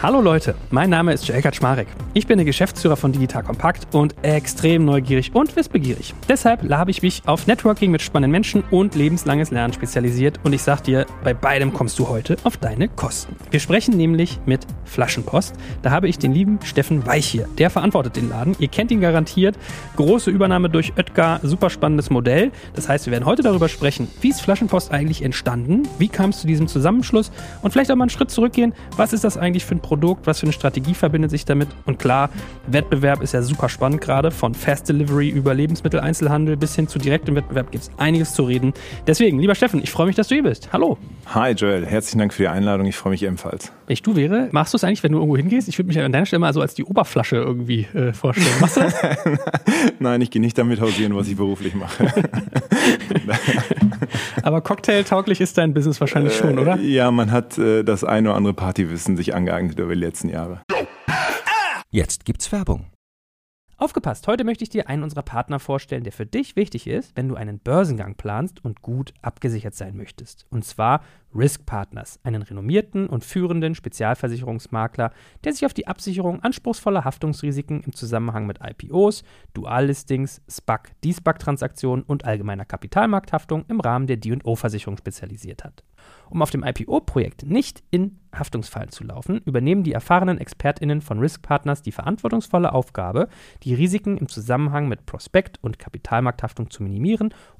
Hallo Leute, mein Name ist Joel Kaczmarek. Ich bin der Geschäftsführer von Digital Kompakt und extrem neugierig und wissbegierig. Deshalb habe ich mich auf Networking mit spannenden Menschen und lebenslanges Lernen spezialisiert und ich sag dir, bei beidem kommst du heute auf deine Kosten. Wir sprechen nämlich mit Flaschenpost. Da habe ich den lieben Steffen Weich hier. Der verantwortet den Laden. Ihr kennt ihn garantiert. Große Übernahme durch Oetker, super spannendes Modell. Das heißt, wir werden heute darüber sprechen, wie ist Flaschenpost eigentlich entstanden? Wie kam es zu diesem Zusammenschluss? Und vielleicht auch mal einen Schritt zurückgehen. Was ist das eigentlich für ein Produkt, was für eine Strategie verbindet sich damit? Und klar, Wettbewerb ist ja super spannend gerade. Von Fast Delivery über Lebensmitteleinzelhandel bis hin zu direktem Wettbewerb gibt es einiges zu reden. Deswegen, lieber Steffen, ich freue mich, dass du hier bist. Hallo. Hi Joel, herzlichen Dank für die Einladung. Ich freue mich ebenfalls. Wenn ich du wäre, machst du es eigentlich, wenn du irgendwo hingehst? Ich würde mich an deiner Stelle mal so als die Oberflasche irgendwie äh, vorstellen. Machst du das? Nein, ich gehe nicht damit hausieren, was ich beruflich mache. Aber cocktailtauglich ist dein Business wahrscheinlich schon, oder? Ja, man hat äh, das eine oder andere Partywissen sich angeeignet über die letzten Jahre. Jetzt gibt's Werbung. Aufgepasst, heute möchte ich dir einen unserer Partner vorstellen, der für dich wichtig ist, wenn du einen Börsengang planst und gut abgesichert sein möchtest. Und zwar Risk Partners, einen renommierten und führenden Spezialversicherungsmakler, der sich auf die Absicherung anspruchsvoller Haftungsrisiken im Zusammenhang mit IPOs, Duallistings, SPAC, D-SPAC-Transaktionen und allgemeiner Kapitalmarkthaftung im Rahmen der D&O-Versicherung spezialisiert hat. Um auf dem IPO-Projekt nicht in Haftungsfallen zu laufen, übernehmen die erfahrenen ExpertInnen von Risk Partners die verantwortungsvolle Aufgabe, die Risiken im Zusammenhang mit Prospekt- und Kapitalmarkthaftung zu minimieren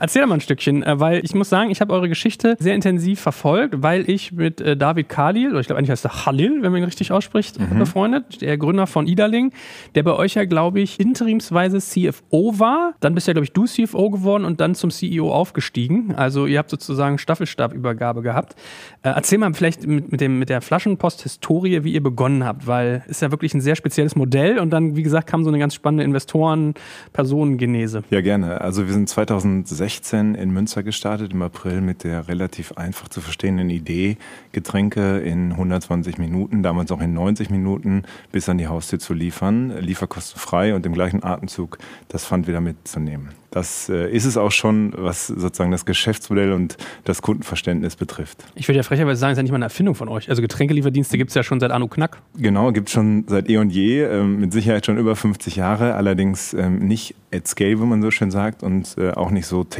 Erzähl mal ein Stückchen, äh, weil ich muss sagen, ich habe eure Geschichte sehr intensiv verfolgt, weil ich mit äh, David Khalil, oder ich glaube eigentlich heißt er Khalil, wenn man ihn richtig ausspricht, mhm. befreundet, der Gründer von Idaling, der bei euch ja, glaube ich, interimsweise CFO war. Dann bist ja, glaube ich, du CFO geworden und dann zum CEO aufgestiegen. Also ihr habt sozusagen Staffelstabübergabe gehabt. Äh, erzähl mal vielleicht mit, mit, dem, mit der Flaschenpost-Historie, wie ihr begonnen habt, weil ist ja wirklich ein sehr spezielles Modell und dann, wie gesagt, kam so eine ganz spannende Investoren-Personengenese. Ja, gerne. Also wir sind 2016 2016 in Münster gestartet, im April mit der relativ einfach zu verstehenden Idee, Getränke in 120 Minuten, damals auch in 90 Minuten, bis an die Haustür zu liefern, lieferkostenfrei und im gleichen Atemzug das Pfand wieder mitzunehmen. Das äh, ist es auch schon, was sozusagen das Geschäftsmodell und das Kundenverständnis betrifft. Ich würde ja frecherweise sagen, es ist ja nicht mal eine Erfindung von euch. Also Getränkelieferdienste gibt es ja schon seit Anu Knack. Genau, gibt es schon seit eh und je, ähm, mit Sicherheit schon über 50 Jahre, allerdings ähm, nicht at scale, wie man so schön sagt, und äh, auch nicht so technisch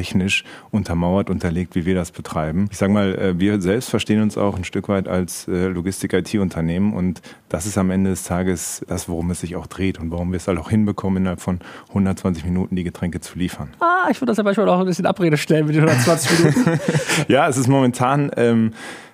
untermauert, unterlegt, wie wir das betreiben. Ich sage mal, äh, wir selbst verstehen uns auch ein Stück weit als äh, Logistik-IT-Unternehmen und das ist am Ende des Tages das, worum es sich auch dreht und warum wir es halt auch hinbekommen, innerhalb von 120 Minuten die Getränke zu liefern liefern. Ah, ich würde das ja manchmal auch ein bisschen Abrede stellen mit den 120 Minuten. ja, es ist momentan ähm,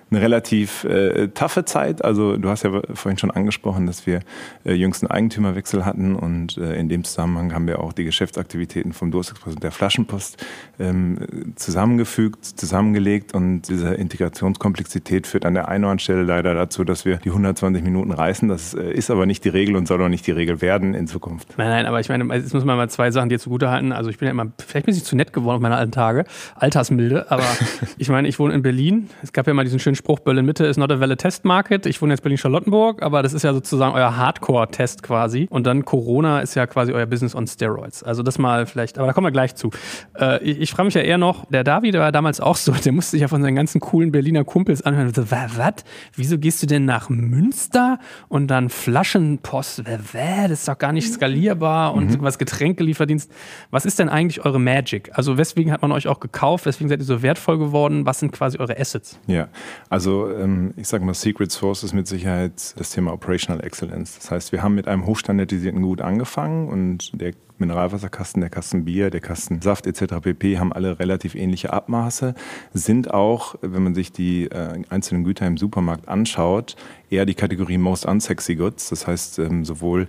eine relativ äh, taffe Zeit. Also du hast ja vorhin schon angesprochen, dass wir äh, jüngsten Eigentümerwechsel hatten und äh, in dem Zusammenhang haben wir auch die Geschäftsaktivitäten vom Durstexpress und der Flaschenpost ähm, zusammengefügt, zusammengelegt und diese Integrationskomplexität führt an der einen oder anderen Stelle leider dazu, dass wir die 120 Minuten reißen. Das äh, ist aber nicht die Regel und soll auch nicht die Regel werden in Zukunft. Nein, nein, aber ich meine, jetzt muss man mal zwei Sachen dir zugutehalten. Also ich bin ja immer, vielleicht bin ich zu nett geworden auf meine alten Tage, Altersmilde, aber ich meine, ich wohne in Berlin. Es gab ja mal diesen schönen Spruch, Berlin-Mitte ist not a valid test market. Ich wohne jetzt Berlin-Charlottenburg, aber das ist ja sozusagen euer Hardcore-Test quasi. Und dann Corona ist ja quasi euer Business on Steroids. Also das mal vielleicht, aber da kommen wir gleich zu. Äh, ich, ich frage mich ja eher noch, der David war damals auch so, der musste sich ja von seinen ganzen coolen Berliner Kumpels anhören. So, was? Wieso gehst du denn nach Münster und dann Flaschenpost? Das ist doch gar nicht skalierbar und mhm. was Getränkelieferdienst. Was ist denn eigentlich eure Magic? Also weswegen hat man euch auch gekauft? Weswegen seid ihr so wertvoll geworden? Was sind quasi eure Assets? Ja, also ähm, ich sage mal, Secret Source ist mit Sicherheit das Thema Operational Excellence. Das heißt, wir haben mit einem hochstandardisierten Gut angefangen und der Mineralwasserkasten, der Kasten Bier, der Kasten Saft etc. pp. haben alle relativ ähnliche Abmaße, sind auch, wenn man sich die äh, einzelnen Güter im Supermarkt anschaut, eher die Kategorie Most Unsexy Goods. Das heißt, ähm, sowohl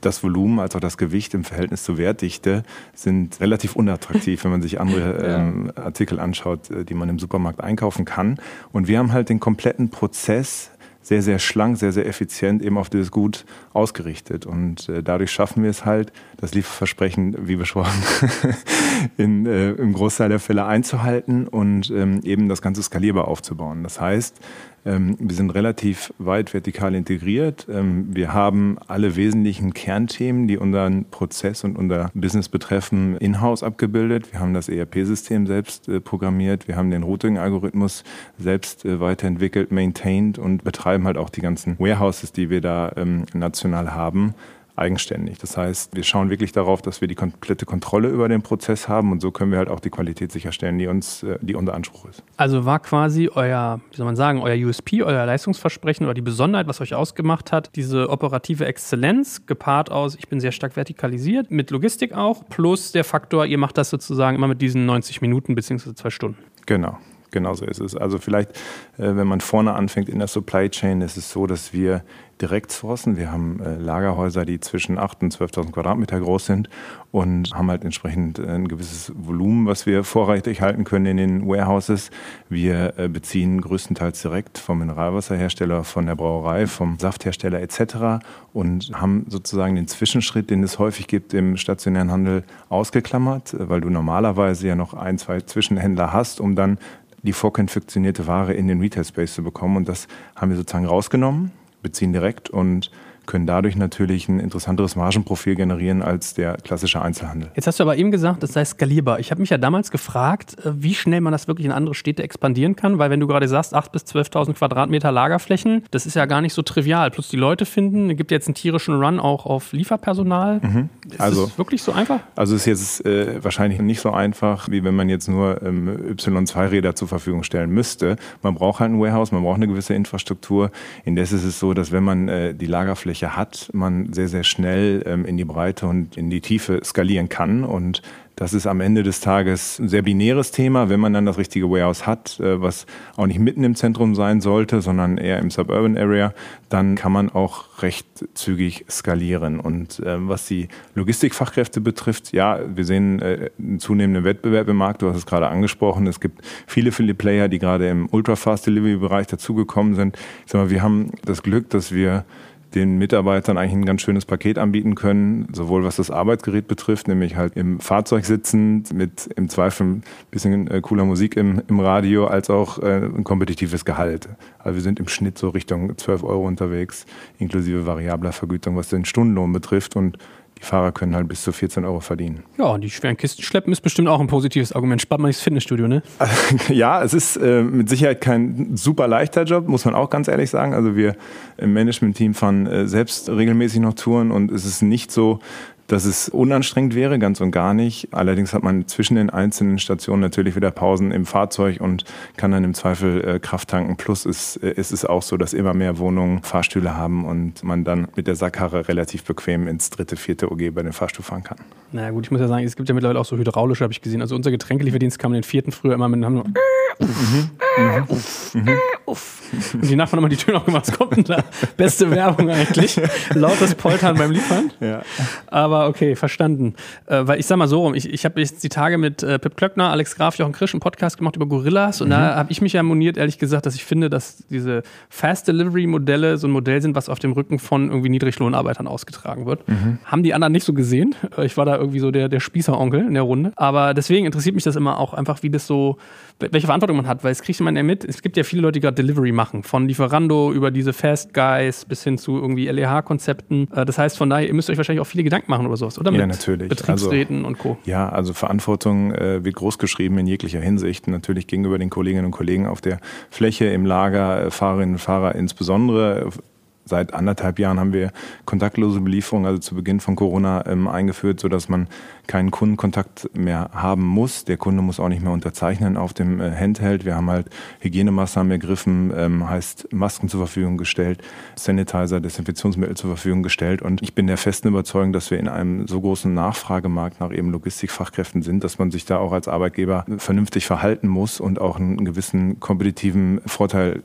das Volumen als auch das Gewicht im Verhältnis zur Wertdichte sind relativ unattraktiv, wenn man sich andere ähm, Artikel anschaut, äh, die man im Supermarkt einkaufen kann. Und wir haben halt den kompletten Prozess sehr, sehr schlank, sehr, sehr effizient eben auf dieses Gut ausgerichtet. Und äh, dadurch schaffen wir es halt, das Lieferversprechen, wie besprochen, in, äh, im Großteil der Fälle einzuhalten und ähm, eben das Ganze skalierbar aufzubauen. Das heißt, ähm, wir sind relativ weit vertikal integriert. Ähm, wir haben alle wesentlichen Kernthemen, die unseren Prozess und unser Business betreffen, in-house abgebildet. Wir haben das ERP-System selbst äh, programmiert. Wir haben den Routing-Algorithmus selbst äh, weiterentwickelt, maintained und betreiben halt auch die ganzen Warehouses, die wir da ähm, national haben eigenständig. Das heißt, wir schauen wirklich darauf, dass wir die komplette Kontrolle über den Prozess haben und so können wir halt auch die Qualität sicherstellen, die uns, äh, die unser Anspruch ist. Also war quasi euer, wie soll man sagen, euer USP, euer Leistungsversprechen oder die Besonderheit, was euch ausgemacht hat, diese operative Exzellenz gepaart aus, ich bin sehr stark vertikalisiert, mit Logistik auch, plus der Faktor, ihr macht das sozusagen immer mit diesen 90 Minuten bzw. zwei Stunden. Genau. Genauso ist es. Also vielleicht, äh, wenn man vorne anfängt in der Supply Chain, ist es so, dass wir direkt sourcen. Wir haben äh, Lagerhäuser, die zwischen 8.000 und 12.000 Quadratmeter groß sind und haben halt entsprechend äh, ein gewisses Volumen, was wir vorrätig halten können in den Warehouses. Wir beziehen größtenteils direkt vom Mineralwasserhersteller, von der Brauerei, vom Safthersteller etc. und haben sozusagen den Zwischenschritt, den es häufig gibt im stationären Handel, ausgeklammert, weil du normalerweise ja noch ein, zwei Zwischenhändler hast, um dann die vorkonfektionierte Ware in den Retail Space zu bekommen. Und das haben wir sozusagen rausgenommen, beziehen direkt und können dadurch natürlich ein interessanteres Margenprofil generieren als der klassische Einzelhandel. Jetzt hast du aber eben gesagt, das sei skalierbar. Ich habe mich ja damals gefragt, äh, wie schnell man das wirklich in andere Städte expandieren kann, weil wenn du gerade sagst, 8.000 bis 12.000 Quadratmeter Lagerflächen, das ist ja gar nicht so trivial. Plus die Leute finden, es gibt jetzt einen tierischen Run auch auf Lieferpersonal. Mhm. Ist also, das wirklich so einfach? Also es ist jetzt äh, wahrscheinlich nicht so einfach, wie wenn man jetzt nur ähm, Y2-Räder zur Verfügung stellen müsste. Man braucht halt ein Warehouse, man braucht eine gewisse Infrastruktur. Indes ist es so, dass wenn man äh, die Lagerfläche Oberfläche hat, man sehr, sehr schnell ähm, in die Breite und in die Tiefe skalieren kann. Und das ist am Ende des Tages ein sehr binäres Thema, wenn man dann das richtige Warehouse hat, äh, was auch nicht mitten im Zentrum sein sollte, sondern eher im Suburban Area, dann kann man auch recht zügig skalieren. Und äh, was die Logistikfachkräfte betrifft, ja, wir sehen äh, einen zunehmenden Wettbewerb im Markt. Du hast es gerade angesprochen. Es gibt viele, viele Player, die gerade im Ultra-Fast Delivery-Bereich dazugekommen sind. Ich sag mal, wir haben das Glück, dass wir den Mitarbeitern eigentlich ein ganz schönes Paket anbieten können, sowohl was das Arbeitsgerät betrifft, nämlich halt im Fahrzeug sitzend mit im Zweifel ein bisschen äh, cooler Musik im, im Radio, als auch äh, ein kompetitives Gehalt. Also wir sind im Schnitt so Richtung 12 Euro unterwegs, inklusive variabler Vergütung, was den Stundenlohn betrifft und die Fahrer können halt bis zu 14 Euro verdienen. Ja, und die schweren Kisten schleppen ist bestimmt auch ein positives Argument. Spart man nicht das Fitnessstudio, ne? ja, es ist äh, mit Sicherheit kein super leichter Job, muss man auch ganz ehrlich sagen. Also wir im Management-Team fahren äh, selbst regelmäßig noch Touren und es ist nicht so, dass es unanstrengend wäre, ganz und gar nicht. Allerdings hat man zwischen den einzelnen Stationen natürlich wieder Pausen im Fahrzeug und kann dann im Zweifel äh, Kraft tanken. Plus ist, äh, ist es auch so, dass immer mehr Wohnungen Fahrstühle haben und man dann mit der Sackkarre relativ bequem ins dritte, vierte OG bei den Fahrstuhl fahren kann. Na gut, ich muss ja sagen, es gibt ja mittlerweile auch so hydraulische, habe ich gesehen. Also unser Getränkelieferdienst kam den vierten früher immer mit, mhm. Mhm. Mhm. Und die Nachbarn haben immer die Tür noch gemacht. Was kommt denn da? Beste Werbung eigentlich. Lautes Poltern beim Liefern. Ja. Aber okay, verstanden. Äh, weil ich sag mal so rum, ich, ich habe jetzt die Tage mit äh, Pip Klöckner, Alex Graf, Jochen Krisch einen Podcast gemacht über Gorillas und mhm. da habe ich mich ja moniert, ehrlich gesagt, dass ich finde, dass diese Fast Delivery Modelle so ein Modell sind, was auf dem Rücken von irgendwie Niedriglohnarbeitern ausgetragen wird. Mhm. Haben die anderen nicht so gesehen. Ich war da irgendwie so der, der Spießeronkel in der Runde. Aber deswegen interessiert mich das immer auch einfach, wie das so, welche Verantwortung man hat, weil es kriegt man ja mit. Es gibt ja viele Leute, die gerade Delivery machen, von Lieferando über diese Fast Guys bis hin zu irgendwie LEH-Konzepten. Äh, das heißt, von daher, ihr müsst euch wahrscheinlich auch viele Gedanken machen über sowas, oder? Mit ja, natürlich. Betriebsräten also, und Co. Ja, also Verantwortung äh, wird großgeschrieben in jeglicher Hinsicht. Natürlich gegenüber den Kolleginnen und Kollegen auf der Fläche, im Lager, äh, Fahrerinnen und Fahrer insbesondere Seit anderthalb Jahren haben wir kontaktlose Belieferung, also zu Beginn von Corona, ähm, eingeführt, sodass man keinen Kundenkontakt mehr haben muss. Der Kunde muss auch nicht mehr unterzeichnen auf dem äh, Handheld. Wir haben halt Hygienemaßnahmen ergriffen, ähm, heißt Masken zur Verfügung gestellt, Sanitizer, Desinfektionsmittel zur Verfügung gestellt. Und ich bin der festen Überzeugung, dass wir in einem so großen Nachfragemarkt nach eben Logistikfachkräften sind, dass man sich da auch als Arbeitgeber vernünftig verhalten muss und auch einen gewissen kompetitiven Vorteil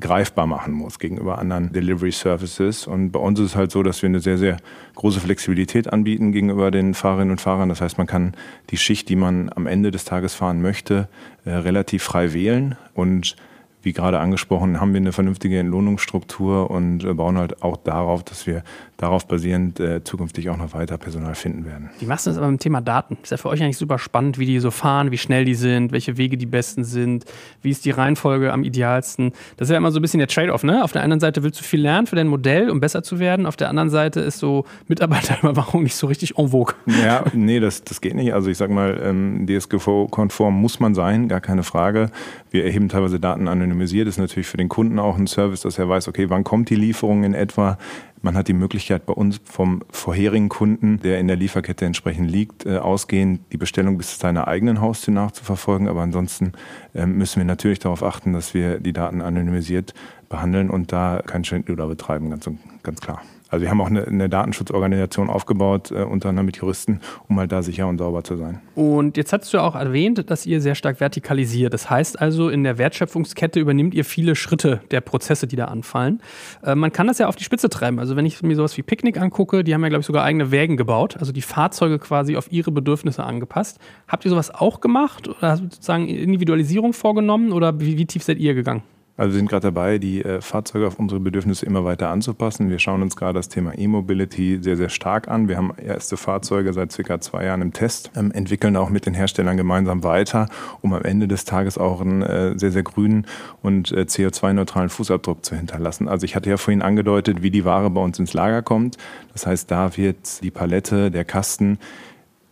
greifbar machen muss gegenüber anderen Delivery Services. Und bei uns ist es halt so, dass wir eine sehr, sehr große Flexibilität anbieten gegenüber den Fahrerinnen und Fahrern. Das heißt, man kann die Schicht, die man am Ende des Tages fahren möchte, äh, relativ frei wählen und wie gerade angesprochen, haben wir eine vernünftige Entlohnungsstruktur und äh, bauen halt auch darauf, dass wir darauf basierend äh, zukünftig auch noch weiter Personal finden werden. Wie machst du das aber mit dem Thema Daten? Ist ja für euch eigentlich super spannend, wie die so fahren, wie schnell die sind, welche Wege die besten sind, wie ist die Reihenfolge am idealsten. Das ist ja immer so ein bisschen der Trade-off, ne? Auf der einen Seite willst du viel lernen für dein Modell, um besser zu werden. Auf der anderen Seite ist so Mitarbeiterüberwachung nicht so richtig en vogue. Ja, nee, das, das geht nicht. Also ich sag mal, ähm, DSGVO-konform muss man sein, gar keine Frage. Wir erheben teilweise Daten anonymisiert. Ist natürlich für den Kunden auch ein Service, dass er weiß, okay, wann kommt die Lieferung in etwa? Man hat die Möglichkeit bei uns vom vorherigen Kunden, der in der Lieferkette entsprechend liegt, äh, ausgehend die Bestellung bis zu seiner eigenen Haustür nachzuverfolgen. Aber ansonsten äh, müssen wir natürlich darauf achten, dass wir die Daten anonymisiert behandeln und da kein Schindluder betreiben, ganz, ganz klar. Also wir haben auch eine, eine Datenschutzorganisation aufgebaut, äh, unter anderem mit Juristen, um halt da sicher und sauber zu sein. Und jetzt hast du ja auch erwähnt, dass ihr sehr stark vertikalisiert. Das heißt also, in der Wertschöpfungskette übernimmt ihr viele Schritte der Prozesse, die da anfallen. Äh, man kann das ja auf die Spitze treiben. Also wenn ich mir sowas wie Picknick angucke, die haben ja, glaube ich, sogar eigene Wägen gebaut, also die Fahrzeuge quasi auf ihre Bedürfnisse angepasst. Habt ihr sowas auch gemacht oder hast du sozusagen Individualisierung vorgenommen oder wie, wie tief seid ihr gegangen? Also wir sind gerade dabei, die äh, Fahrzeuge auf unsere Bedürfnisse immer weiter anzupassen. Wir schauen uns gerade das Thema E-Mobility sehr, sehr stark an. Wir haben erste Fahrzeuge seit circa zwei Jahren im Test, ähm, entwickeln auch mit den Herstellern gemeinsam weiter, um am Ende des Tages auch einen äh, sehr, sehr grünen und äh, CO2-neutralen Fußabdruck zu hinterlassen. Also ich hatte ja vorhin angedeutet, wie die Ware bei uns ins Lager kommt. Das heißt, da wird die Palette, der Kasten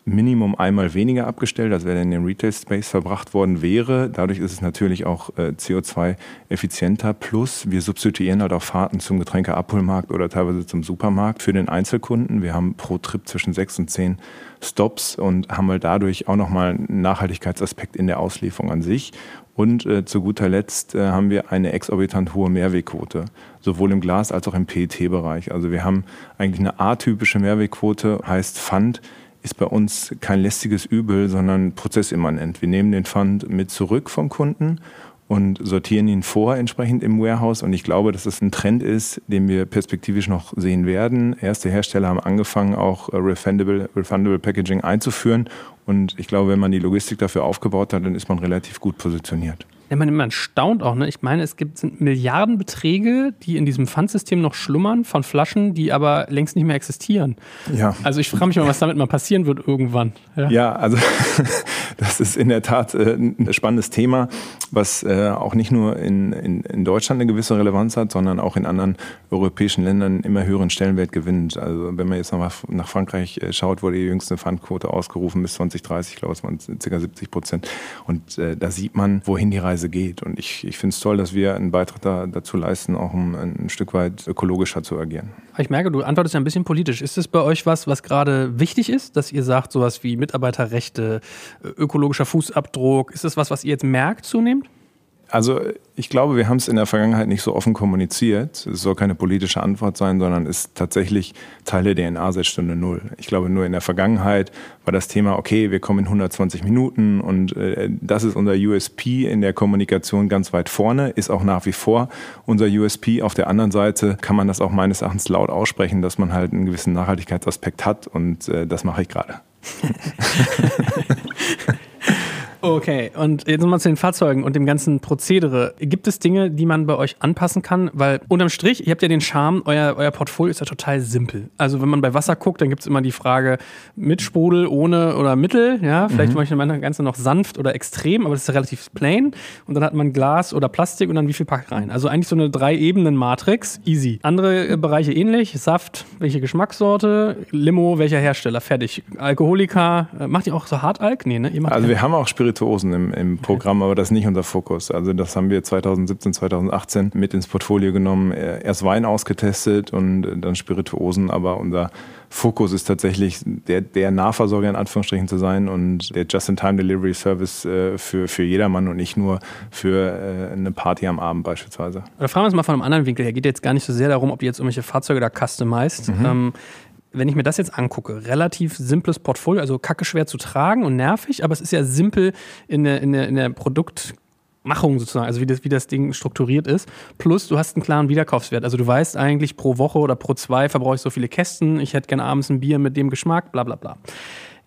Minimum einmal weniger abgestellt, als wenn er in den Retail Space verbracht worden wäre. Dadurch ist es natürlich auch äh, CO2 effizienter. Plus wir substituieren halt auch Fahrten zum Getränkeabholmarkt oder teilweise zum Supermarkt für den Einzelkunden. Wir haben pro Trip zwischen sechs und zehn Stops und haben halt dadurch auch nochmal einen Nachhaltigkeitsaspekt in der Auslieferung an sich. Und äh, zu guter Letzt äh, haben wir eine exorbitant hohe Mehrwegquote, sowohl im Glas als auch im PET-Bereich. Also wir haben eigentlich eine atypische Mehrwegquote, heißt Pfand ist bei uns kein lästiges Übel, sondern prozessimmanent. Wir nehmen den Fund mit zurück vom Kunden und sortieren ihn vor entsprechend im Warehouse. Und ich glaube, dass das ein Trend ist, den wir perspektivisch noch sehen werden. Erste Hersteller haben angefangen, auch äh, refundable, refundable Packaging einzuführen. Und ich glaube, wenn man die Logistik dafür aufgebaut hat, dann ist man relativ gut positioniert. Ja, man, man staunt auch, ne? Ich meine, es gibt sind Milliardenbeträge, die in diesem Pfandsystem noch schlummern von Flaschen, die aber längst nicht mehr existieren. Ja. Also ich frage mich mal, was damit mal passieren wird irgendwann. Ja, ja also das ist in der Tat äh, ein spannendes Thema, was äh, auch nicht nur in, in, in Deutschland eine gewisse Relevanz hat, sondern auch in anderen europäischen Ländern immer höheren Stellenwert gewinnt. Also wenn man jetzt noch nach Frankreich äh, schaut, wurde die jüngste Pfandquote ausgerufen bis 2030, ich glaube, es waren ca. 70 Prozent. Und äh, da sieht man, wohin die Reise Reise geht. Und ich, ich finde es toll, dass wir einen Beitrag da, dazu leisten, auch um ein Stück weit ökologischer zu agieren. Ich merke, du antwortest ja ein bisschen politisch. Ist es bei euch was, was gerade wichtig ist, dass ihr sagt, sowas wie Mitarbeiterrechte, ökologischer Fußabdruck, ist das was, was ihr jetzt merkt zunehmend? Also ich glaube, wir haben es in der Vergangenheit nicht so offen kommuniziert. Es soll keine politische Antwort sein, sondern ist tatsächlich Teil der DNA seit Stunde Null. Ich glaube, nur in der Vergangenheit war das Thema, okay, wir kommen in 120 Minuten und äh, das ist unser USP in der Kommunikation ganz weit vorne, ist auch nach wie vor unser USP. Auf der anderen Seite kann man das auch meines Erachtens laut aussprechen, dass man halt einen gewissen Nachhaltigkeitsaspekt hat und äh, das mache ich gerade. Okay, und jetzt nochmal zu den Fahrzeugen und dem ganzen Prozedere. Gibt es Dinge, die man bei euch anpassen kann? Weil unterm Strich, ihr habt ja den Charme, euer, euer Portfolio ist ja total simpel. Also wenn man bei Wasser guckt, dann gibt es immer die Frage mit Sprudel, ohne oder mittel. Ja, vielleicht mhm. möchte man das Ganze noch sanft oder extrem, aber das ist relativ plain. Und dann hat man Glas oder Plastik und dann wie viel packt rein. Also eigentlich so eine Drei-Ebenen-Matrix, easy. Andere Bereiche ähnlich, Saft, welche Geschmackssorte, Limo, welcher Hersteller, fertig. Alkoholika, äh, macht ihr auch so Hartalk? Nee, ne? also wir haben auch Spirituosen im, im Programm, aber das ist nicht unser Fokus. Also das haben wir 2017, 2018 mit ins Portfolio genommen. Erst Wein ausgetestet und dann Spirituosen, aber unser Fokus ist tatsächlich der, der Nahversorger in Anführungsstrichen zu sein und der Just-in-Time-Delivery-Service äh, für, für jedermann und nicht nur für äh, eine Party am Abend beispielsweise. Oder fragen wir uns mal von einem anderen Winkel her. Geht jetzt gar nicht so sehr darum, ob ihr jetzt irgendwelche Fahrzeuge da customized. Mhm. Ähm, wenn ich mir das jetzt angucke, relativ simples Portfolio, also kacke schwer zu tragen und nervig, aber es ist ja simpel in der, in der, in der Produktmachung sozusagen, also wie das, wie das Ding strukturiert ist. Plus, du hast einen klaren Wiederkaufswert. Also du weißt eigentlich, pro Woche oder pro zwei verbrauche ich so viele Kästen, ich hätte gerne abends ein Bier mit dem Geschmack, bla bla bla.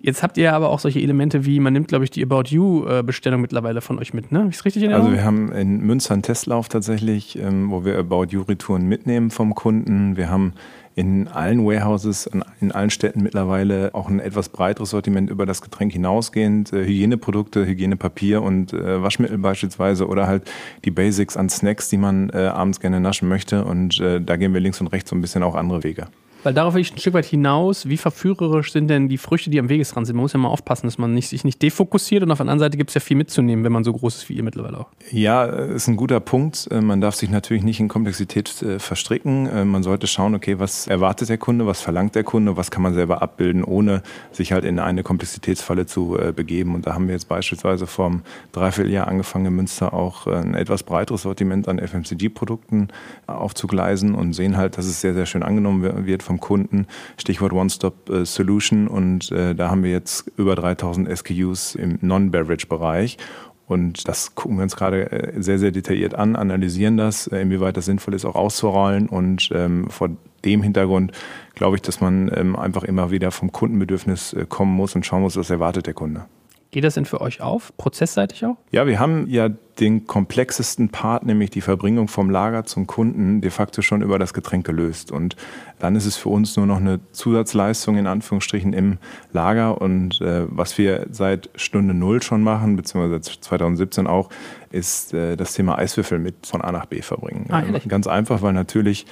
Jetzt habt ihr aber auch solche Elemente wie, man nimmt, glaube ich, die About You-Bestellung mittlerweile von euch mit, ne? Ist richtig in Also wir haben in Münster einen Testlauf tatsächlich, ähm, wo wir About You-Retouren mitnehmen vom Kunden. Wir haben in allen Warehouses, in allen Städten mittlerweile auch ein etwas breiteres Sortiment über das Getränk hinausgehend. Äh, Hygieneprodukte, Hygienepapier und äh, Waschmittel beispielsweise oder halt die Basics an Snacks, die man äh, abends gerne naschen möchte. Und da gehen wir links und rechts so ein bisschen auch andere Wege. Weil darauf will ich ein Stück weit hinaus. Wie verführerisch sind denn die Früchte, die am Wegesrand sind? Man muss ja mal aufpassen, dass man nicht, sich nicht defokussiert und auf der anderen Seite gibt es ja viel mitzunehmen, wenn man so groß ist wie ihr mittlerweile auch. Ja, ist ein guter Punkt. Äh, man darf sich natürlich nicht in Komplexität äh, verstricken. Äh, man sollte schauen, okay, was erwartet der Kunde, was verlangt der Kunde, was kann man selber abbilden, ohne sich halt in eine Komplexitätsfalle zu begeben. Und da haben wir jetzt beispielsweise vor einem Dreivierteljahr angefangen, in Münster auch ein etwas breiteres Sortiment an FMCG-Produkten aufzugleisen und sehen halt, dass es sehr, sehr schön angenommen wird vom Kunden. Stichwort One-Stop-Solution. Und äh, da haben wir jetzt über 3000 SKUs im Non-Beverage-Bereich. Und das gucken wir uns gerade äh, sehr, sehr detailliert an, analysieren das, äh, inwieweit das sinnvoll ist, auch auszurollen. Und ähm, vor dem Hintergrund glaube ich, dass man ähm, einfach immer wieder vom Kundenbedürfnis äh, kommen muss und schauen muss, was erwartet der Kunde. Geht das denn für euch auf, prozessseitig auch? Ja, wir haben ja den komplexesten Part, nämlich die Verbringung vom Lager zum Kunden, de facto schon über das Getränk gelöst. Und dann ist es für uns nur noch eine Zusatzleistung in Anführungsstrichen im Lager. Und äh, was wir seit Stunde Null schon machen, beziehungsweise 2017 auch, ist äh, das Thema Eiswürfel mit von A nach B verbringen. Ah, Ganz einfach, weil natürlich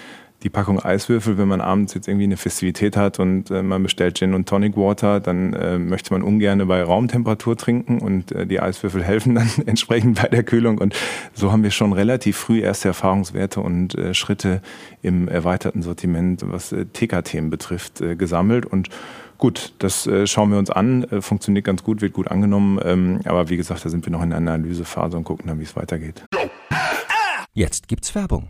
die Packung Eiswürfel, wenn man abends jetzt irgendwie eine Festivität hat und äh, man bestellt Gin und Tonic Water, dann äh, möchte man ungern bei Raumtemperatur trinken und äh, die Eiswürfel helfen dann entsprechend bei der Kühlung. Und so haben wir schon relativ früh erste Erfahrungswerte und äh, Schritte im erweiterten Sortiment, was äh, TK-Themen betrifft, äh, gesammelt. Und Gut, das schauen wir uns an. Funktioniert ganz gut, wird gut angenommen. Ähm, aber wie gesagt, da sind wir noch in der Analysephase und gucken dann, wie es weitergeht. Jetzt gibt's Werbung.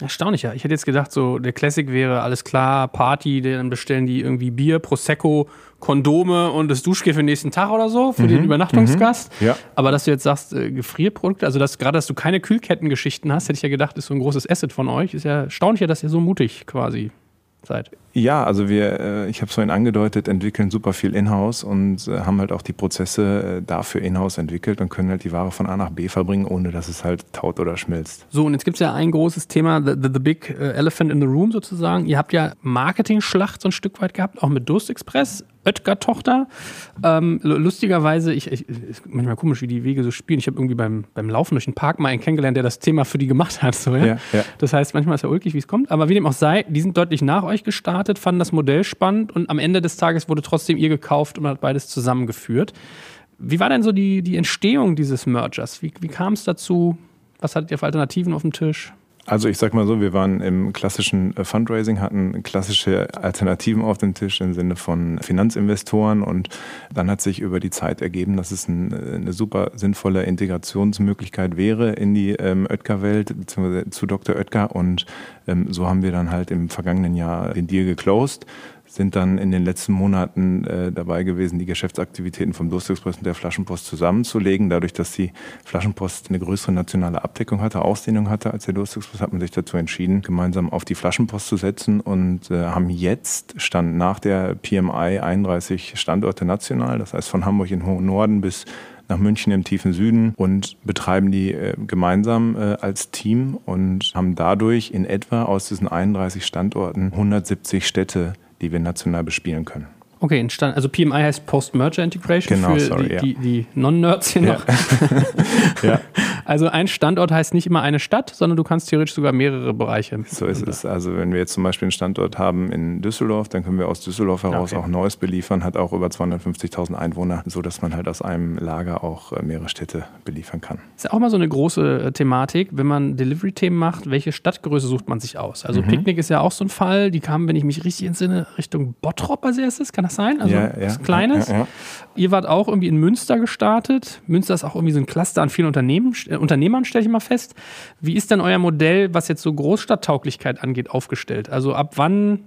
ja. Ich hätte jetzt gedacht, so der Classic wäre alles klar, Party, dann bestellen die irgendwie Bier, Prosecco, Kondome und das Duschgel für den nächsten Tag oder so, für mhm. den Übernachtungsgast. Mhm. Ja. Aber dass du jetzt sagst, äh, Gefrierprodukte, also dass, gerade, dass du keine Kühlkettengeschichten hast, hätte ich ja gedacht, ist so ein großes Asset von euch. Ist ja erstaunlich, dass ihr so mutig quasi seid. Ja, also wir, äh, ich habe es vorhin angedeutet, entwickeln super viel in-house und äh, haben halt auch die Prozesse äh, dafür in-house entwickelt und können halt die Ware von A nach B verbringen, ohne dass es halt taut oder schmilzt. So, und jetzt gibt es ja ein großes Thema, the, the, the, Big Elephant in the Room sozusagen. Ihr habt ja Marketing-Schlacht so ein Stück weit gehabt, auch mit Durst Express. Oetker-Tochter. Ähm, lustigerweise, ich, ich, manchmal komisch, wie die Wege so spielen. Ich habe irgendwie beim, beim Laufen durch den Park mal einen kennengelernt, der das Thema für die gemacht hat. So, ja? Ja, ja. Das heißt, manchmal ist ja ulkig, wie es kommt. Aber wie dem auch sei, die sind deutlich nach euch gestartet, fanden das Modell spannend und am Ende des Tages wurde trotzdem ihr gekauft und hat beides zusammengeführt. Wie war denn so die, die Entstehung dieses Mergers? Wie, wie kam es dazu? Was hattet ihr für Alternativen auf dem Tisch? Also ich sag mal so, wir waren im klassischen äh, Fundraising, hatten klassische Alternativen auf dem Tisch im Sinne von Finanzinvestoren und dann hat sich über die Zeit ergeben, dass es ein, äh, eine super sinnvolle Integrationsmöglichkeit wäre in die ähm, Oetker-Welt beziehungsweise zu Dr. Oetker und ähm, so haben wir dann halt im vergangenen Jahr den Deal geclosed sind dann in den letzten Monaten äh, dabei gewesen, die Geschäftsaktivitäten vom Durstexpress und der Flaschenpost zusammenzulegen. Dadurch, dass die Flaschenpost eine größere nationale Abdeckung hatte, Ausdehnung hatte als der Durstexpress, hat man sich dazu entschieden, gemeinsam auf die Flaschenpost zu setzen und äh, haben jetzt, stand nach der PMI 31 Standorte national, das heißt von Hamburg in hohen Norden bis nach München im tiefen Süden und betreiben die äh, gemeinsam äh, als Team und haben dadurch in etwa aus diesen 31 Standorten 170 Städte die wir national bespielen können. Okay, also PMI heißt Post-Merger Integration genau, für sorry, die, ja. die, die Non-Nerds hier noch. ja. Also ein Standort heißt nicht immer eine Stadt, sondern du kannst theoretisch sogar mehrere Bereiche. So ist es. Also wenn wir jetzt zum Beispiel einen Standort haben in Düsseldorf, dann können wir aus Düsseldorf heraus okay. auch Neues beliefern, hat auch über 250.000 Einwohner, sodass man halt aus einem Lager auch äh, mehrere Städte beliefern kann. Ist ja auch mal so eine große äh, Thematik, wenn man Delivery-Themen macht, welche Stadtgröße sucht man sich aus? Also mhm. Picknick ist ja auch so ein Fall, die kamen, wenn ich mich richtig entsinne, Richtung Bottrop als erstes, kann das sein? Also ja, was Kleines. Ihr wart auch irgendwie in Münster gestartet. Münster ist auch irgendwie so ein Cluster an vielen Unternehmen, äh, Unternehmern, stelle ich mal fest. Wie ist denn euer Modell, was jetzt so Großstadttauglichkeit angeht, aufgestellt? Also ab wann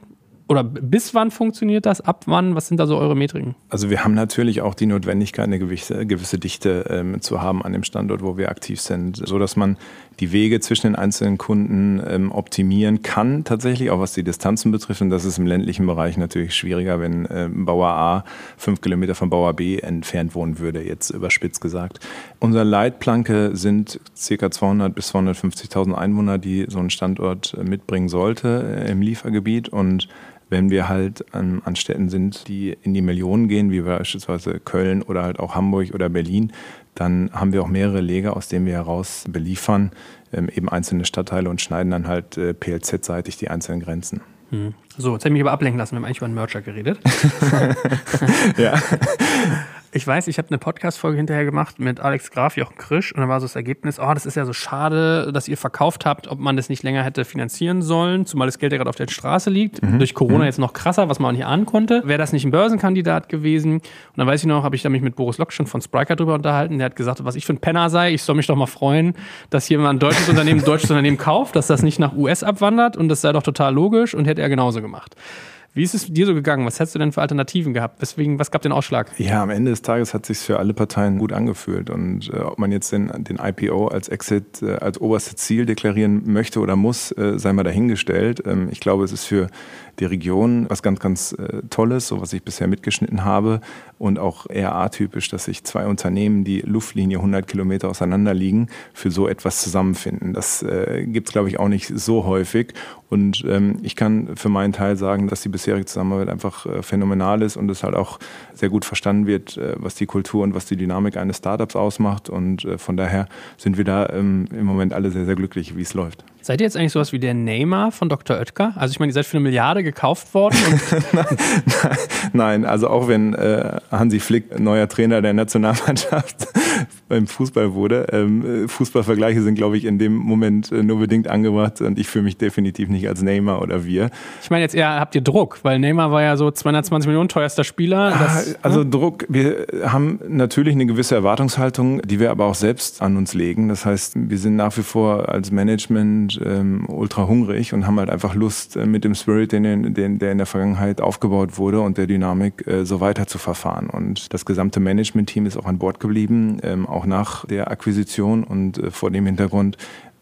oder bis wann funktioniert das? Ab wann? Was sind da so eure Metriken? Also wir haben natürlich auch die Notwendigkeit, eine gewisse, gewisse Dichte ähm, zu haben an dem Standort, wo wir aktiv sind, so dass man die Wege zwischen den einzelnen Kunden ähm, optimieren kann, tatsächlich auch was die Distanzen betrifft. Und das ist im ländlichen Bereich natürlich schwieriger, wenn ähm, Bauer A fünf Kilometer von Bauer B entfernt wohnen würde, jetzt überspitzt gesagt. Unser Leitplanke sind ca. 200 bis 250.000 Einwohner, die so ein Standort äh, mitbringen sollte äh, im Liefergebiet und wenn wir halt an, an, Städten sind, die in die Millionen gehen, wie beispielsweise Köln oder halt auch Hamburg oder Berlin, dann haben wir auch mehrere Leger, aus denen wir heraus beliefern, ähm, eben einzelne Stadtteile und schneiden dann halt äh, PLZ-seitig die einzelnen Grenzen. Hm. So, jetzt habe ich mich aber ablenken lassen. Wir haben eigentlich über einen Merger geredet. ja. Ich weiß, ich habe eine Podcast-Folge hinterher gemacht mit Alex Graf, Jochen Krisch, und da war so das Ergebnis, oh, das ist ja so schade, dass ihr verkauft habt, ob man das nicht länger hätte finanzieren sollen, zumal das Geld ja gerade auf der Straße liegt. Mhm. Durch Corona mhm. jetzt noch krasser, was man auch nicht ahnen konnte. Wäre das nicht ein Börsenkandidat gewesen? Und dann weiß ich noch, habe ich da mich mit Boris Lock schon von Spriker drüber unterhalten. Der hat gesagt, was ich für ein Penner sei, ich soll mich doch mal freuen, dass hier mal ein deutsches Unternehmen ein deutsches Unternehmen kauft, dass das nicht nach US abwandert und das sei doch total logisch und hätte er genauso gemacht. Wie ist es dir so gegangen? Was hättest du denn für Alternativen gehabt? Weswegen, was gab den Ausschlag? Ja, am Ende des Tages hat sich für alle Parteien gut angefühlt. Und äh, ob man jetzt den, den IPO als Exit äh, als oberstes Ziel deklarieren möchte oder muss, äh, sei mal dahingestellt. Ähm, ich glaube, es ist für die Region was ganz, ganz äh, Tolles, so was ich bisher mitgeschnitten habe. Und auch eher atypisch, dass sich zwei Unternehmen, die Luftlinie 100 Kilometer auseinander liegen, für so etwas zusammenfinden. Das äh, gibt es, glaube ich, auch nicht so häufig. Und ähm, ich kann für meinen Teil sagen, dass die bisherige Zusammenarbeit einfach äh, phänomenal ist und es halt auch sehr gut verstanden wird, äh, was die Kultur und was die Dynamik eines Startups ausmacht. Und äh, von daher sind wir da ähm, im Moment alle sehr, sehr glücklich, wie es läuft. Seid ihr jetzt eigentlich sowas wie der Neymar von Dr. Oetker? Also ich meine, ihr seid für eine Milliarde gekauft worden. Nein, also auch wenn äh, Hansi Flick neuer Trainer der Nationalmannschaft beim Fußball wurde, ähm, Fußballvergleiche sind, glaube ich, in dem Moment äh, nur bedingt angebracht und ich fühle mich definitiv nicht als Neymar oder wir. Ich meine jetzt eher, habt ihr Druck? Weil Neymar war ja so 220 Millionen teuerster Spieler. Ah, das, also ne? Druck, wir haben natürlich eine gewisse Erwartungshaltung, die wir aber auch selbst an uns legen. Das heißt, wir sind nach wie vor als Management ähm, ultra hungrig und haben halt einfach Lust, äh, mit dem Spirit, den, den, der in der Vergangenheit aufgebaut wurde und der Dynamik äh, so weiter zu verfahren. Und das gesamte Management-Team ist auch an Bord geblieben, ähm, auch nach der Akquisition und äh, vor dem Hintergrund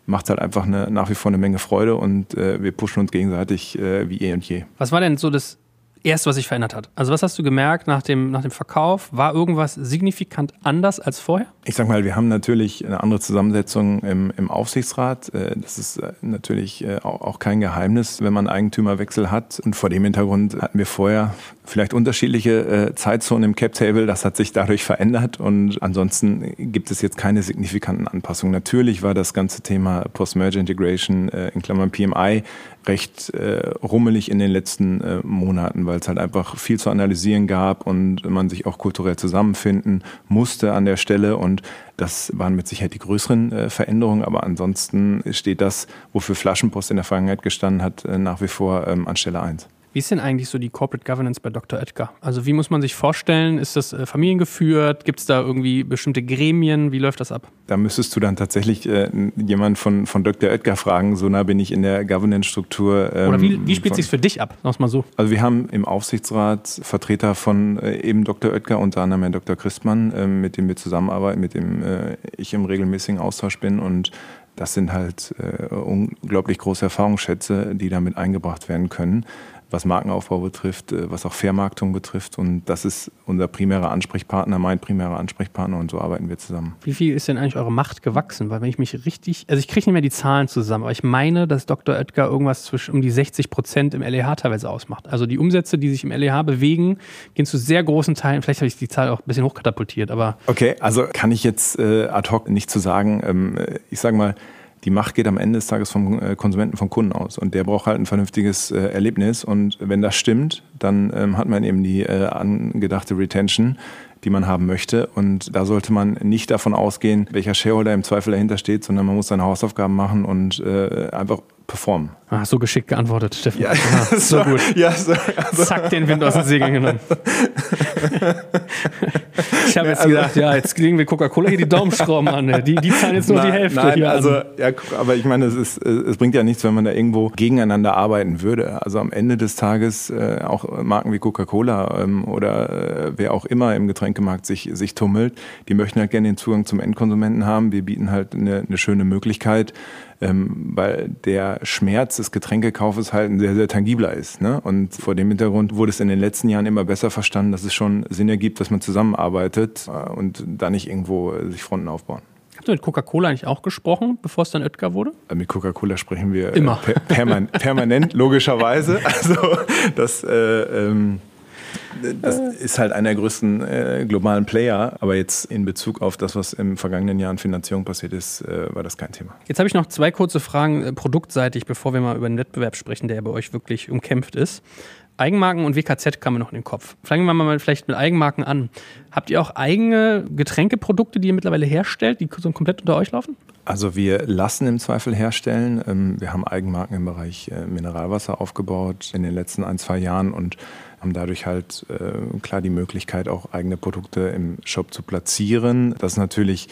macht es halt einfach eine, nach wie vor eine Menge Freude und äh, wir pushen uns gegenseitig äh, wie eh und je. Was war denn so das Erste, was sich verändert hat? Also was hast du gemerkt nach dem, nach dem Verkauf? War irgendwas signifikant anders als vorher? Ich sag mal, wir haben natürlich eine andere Zusammensetzung im, im Aufsichtsrat. Äh, das ist äh, natürlich äh, auch kein Geheimnis, wenn man Eigentümerwechsel hat. Und vor dem Hintergrund hatten wir vorher vielleicht unterschiedliche Zeitzonen im Cap Table. Das hat sich dadurch verändert. Und ansonsten gibt es jetzt keine signifikanten Anpassungen. Natürlich war das ganze Thema Post-Merger Integration in Klammern PMI recht äh, rummelig in den letzten äh, Monaten, weil es halt einfach viel zu analysieren gab und man sich auch kulturell zusammenfinden musste an der Stelle. Und das waren mit Sicherheit die größeren äh, Veränderungen. Aber ansonsten steht das, wofür Flaschenpost in der Vergangenheit gestanden hat, äh, nach wie vor ähm, an Stelle 1. Wie ist denn eigentlich so die Corporate Governance bei Dr. Oetker? Also wie muss man sich vorstellen? Ist das äh, familiengeführt? Gibt es da irgendwie bestimmte Gremien? Wie läuft das ab? Da müsstest du dann tatsächlich äh, jemand von, von Dr. Oetker fragen. So nah bin ich in der Governance-Struktur. Ähm, Oder wie, wie spielt sich für dich ab? Sag mal so. Also wir haben im Aufsichtsrat Vertreter von äh, eben Dr. Oetker, unter anderem Herrn Dr. Christmann, äh, mit dem wir zusammenarbeiten, mit dem äh, ich im regelmäßigen Austausch bin und das sind halt äh, unglaublich große Erfahrungsschätze, die damit eingebracht werden können was Markenaufbau betrifft, äh, was auch Vermarktung betrifft. Und das ist unser primärer Ansprechpartner, mein primärer Ansprechpartner und so arbeiten wir zusammen. Wie viel ist denn eigentlich eure Macht gewachsen? Weil wenn ich mich richtig, also ich kriege nicht mehr die Zahlen zusammen, aber ich meine, dass Dr. Oetker irgendwas zwischen um die 60 Prozent im LEH teilweise ausmacht. Also die Umsätze, die sich im LEH bewegen, gehen zu sehr großen Teilen, vielleicht habe ich die Zahl auch ein bisschen hochkatapultiert, aber. Okay, also kann ich jetzt äh, ad hoc nicht zu sagen. Ähm, ich sage mal, die Macht geht am Ende des Tages vom äh, Konsumenten, vom Kunden aus. Und der braucht halt ein vernünftiges äh, Erlebnis. Und wenn das stimmt, dann ähm, hat man eben die äh, angedachte Retention, die man haben möchte. Und da sollte man nicht davon ausgehen, welcher Shareholder im Zweifel dahinter steht, sondern man muss seine Hausaufgaben machen und einfach performen. Ah, so geschickt geantwortet, Steffen. Ja, ah, so gut. Ja, so, also. Zack, den Wind aus den Segeln genommen. ich habe jetzt also, gedacht, ja, jetzt legen wir Coca-Cola hier die Daumenschrauben an. Die, die zahlen jetzt nur nein, die Hälfte. Nein, also, ja, aber ich meine, es, ist, es bringt ja nichts, wenn man da irgendwo gegeneinander arbeiten würde. Also am Ende des Tages äh, auch Marken wie Coca-Cola ähm, oder äh, wer auch immer im Getränkemarkt sich, sich tummelt, die möchten halt gerne den Zugang zum Endkonsumenten haben. Wir bieten halt eine, eine schöne Möglichkeit, ähm, weil der Schmerz des Getränkekaufes halt ein sehr, sehr tangibler ist. Ne? Und vor dem Hintergrund wurde es in den letzten Jahren immer besser verstanden, dass es schon Sinn ergibt, dass man zusammenarbeitet äh, und da nicht irgendwo äh, sich Fronten aufbauen. Habt ihr mit Coca-Cola eigentlich auch gesprochen, bevor es dann Oetker wurde? Äh, mit Coca-Cola sprechen wir immer per perman permanent, logischerweise. Also das äh, ähm, das ist halt einer der größten äh, globalen Player, aber jetzt in Bezug auf das, was im vergangenen Jahr an Finanzierung passiert ist, äh, war das kein Thema. Jetzt habe ich noch zwei kurze Fragen äh, produktseitig, bevor wir mal über den Wettbewerb sprechen, der bei euch wirklich umkämpft ist. Eigenmarken und WKZ kam mir noch in den Kopf. Fangen wir mal vielleicht mit Eigenmarken an. Habt ihr auch eigene Getränkeprodukte, die ihr mittlerweile herstellt, die so komplett unter euch laufen? Also wir lassen im Zweifel herstellen. Ähm, wir haben Eigenmarken im Bereich äh, Mineralwasser aufgebaut in den letzten ein, zwei Jahren und haben dadurch halt äh, klar die Möglichkeit, auch eigene Produkte im Shop zu platzieren. Das ist natürlich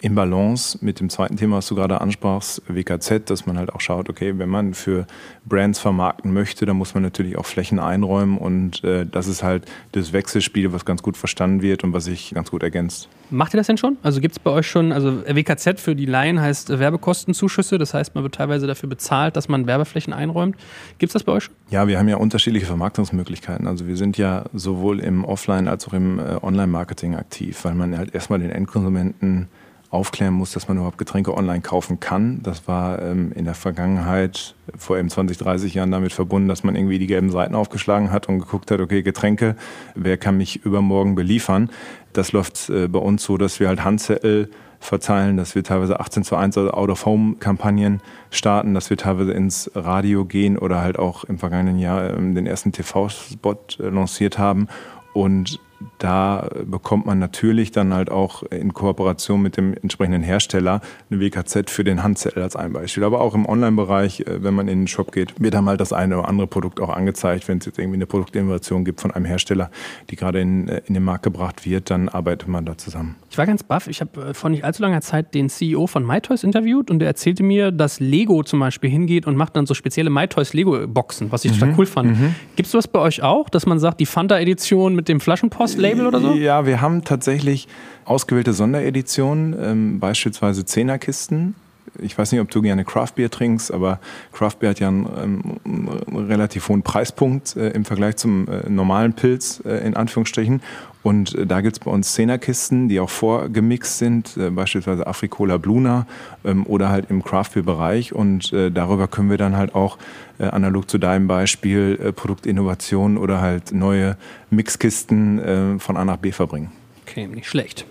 in Balance mit dem zweiten Thema, was du gerade ansprachst, WKZ, dass man halt auch schaut, okay, wenn man für Brands vermarkten möchte, dann muss man natürlich auch Flächen einräumen und äh, das ist halt das Wechselspiel, was ganz gut verstanden wird und was sich ganz gut ergänzt. Macht ihr das denn schon? Also gibt es bei euch schon, also WKZ für die Laien heißt Werbekostenzuschüsse, das heißt, man wird teilweise dafür bezahlt, dass man Werbeflächen einräumt. Gibt es das bei euch schon? Ja, wir haben ja unterschiedliche Vermarktungsmöglichkeiten. Also wir sind ja sowohl im Offline- als auch im äh, Online-Marketing aktiv, weil man halt erstmal den Endkonsumenten aufklären muss, dass man überhaupt Getränke online kaufen kann. Das war ähm, in der Vergangenheit vor eben 20, 30 Jahren damit verbunden, dass man irgendwie die gelben Seiten aufgeschlagen hat und geguckt hat, okay, Getränke, wer kann mich übermorgen beliefern? Das läuft äh, bei uns so, dass wir halt Handzettel verteilen, dass wir teilweise 18 zu 1 also Out-of-Home-Kampagnen starten, dass wir teilweise ins Radio gehen oder halt auch im vergangenen Jahr ähm, den ersten TV-Spot äh, lanciert haben und da bekommt man natürlich dann halt auch in Kooperation mit dem entsprechenden Hersteller eine WKZ für den Handzettel als ein Beispiel. Aber auch im Online-Bereich, äh, wenn man in den Shop geht, wird dann halt das eine oder andere Produkt auch angezeigt. Wenn es jetzt irgendwie eine Produktinnovation gibt von einem Hersteller, die gerade in, äh, in den Markt gebracht wird, dann arbeitet man da zusammen. Ich war ganz baff. Ich habe äh, vor nicht allzu langer Zeit den CEO von MyToys interviewt und der erzählte mir, dass Lego zum Beispiel hingeht und macht dann so spezielle MyToys Lego-Boxen, was ich mhm. total cool fand. Mhm. Gibt es was bei euch auch, dass man sagt, die Fanta-Edition mit dem Flaschenpost-Label oder so? Ja, wir haben tatsächlich ausgewählte Sondereditionen, ähm, beispielsweise Zehnerkisten. Ich weiß nicht, ob du gerne Craft Beer trinkst, aber Craft Beer hat ja einen, ähm, einen relativ hohen Preispunkt äh, im Vergleich zum äh, normalen Pilz, äh, in Anführungsstrichen. Und äh, da gibt es bei uns Zehnerkisten, die auch vorgemixt sind, äh, beispielsweise Africola Bluna ähm, oder halt im Craft Beer Bereich. Und äh, darüber können wir dann halt auch analog zu deinem Beispiel Produktinnovationen oder halt neue Mixkisten von A nach B verbringen. Okay, nicht schlecht.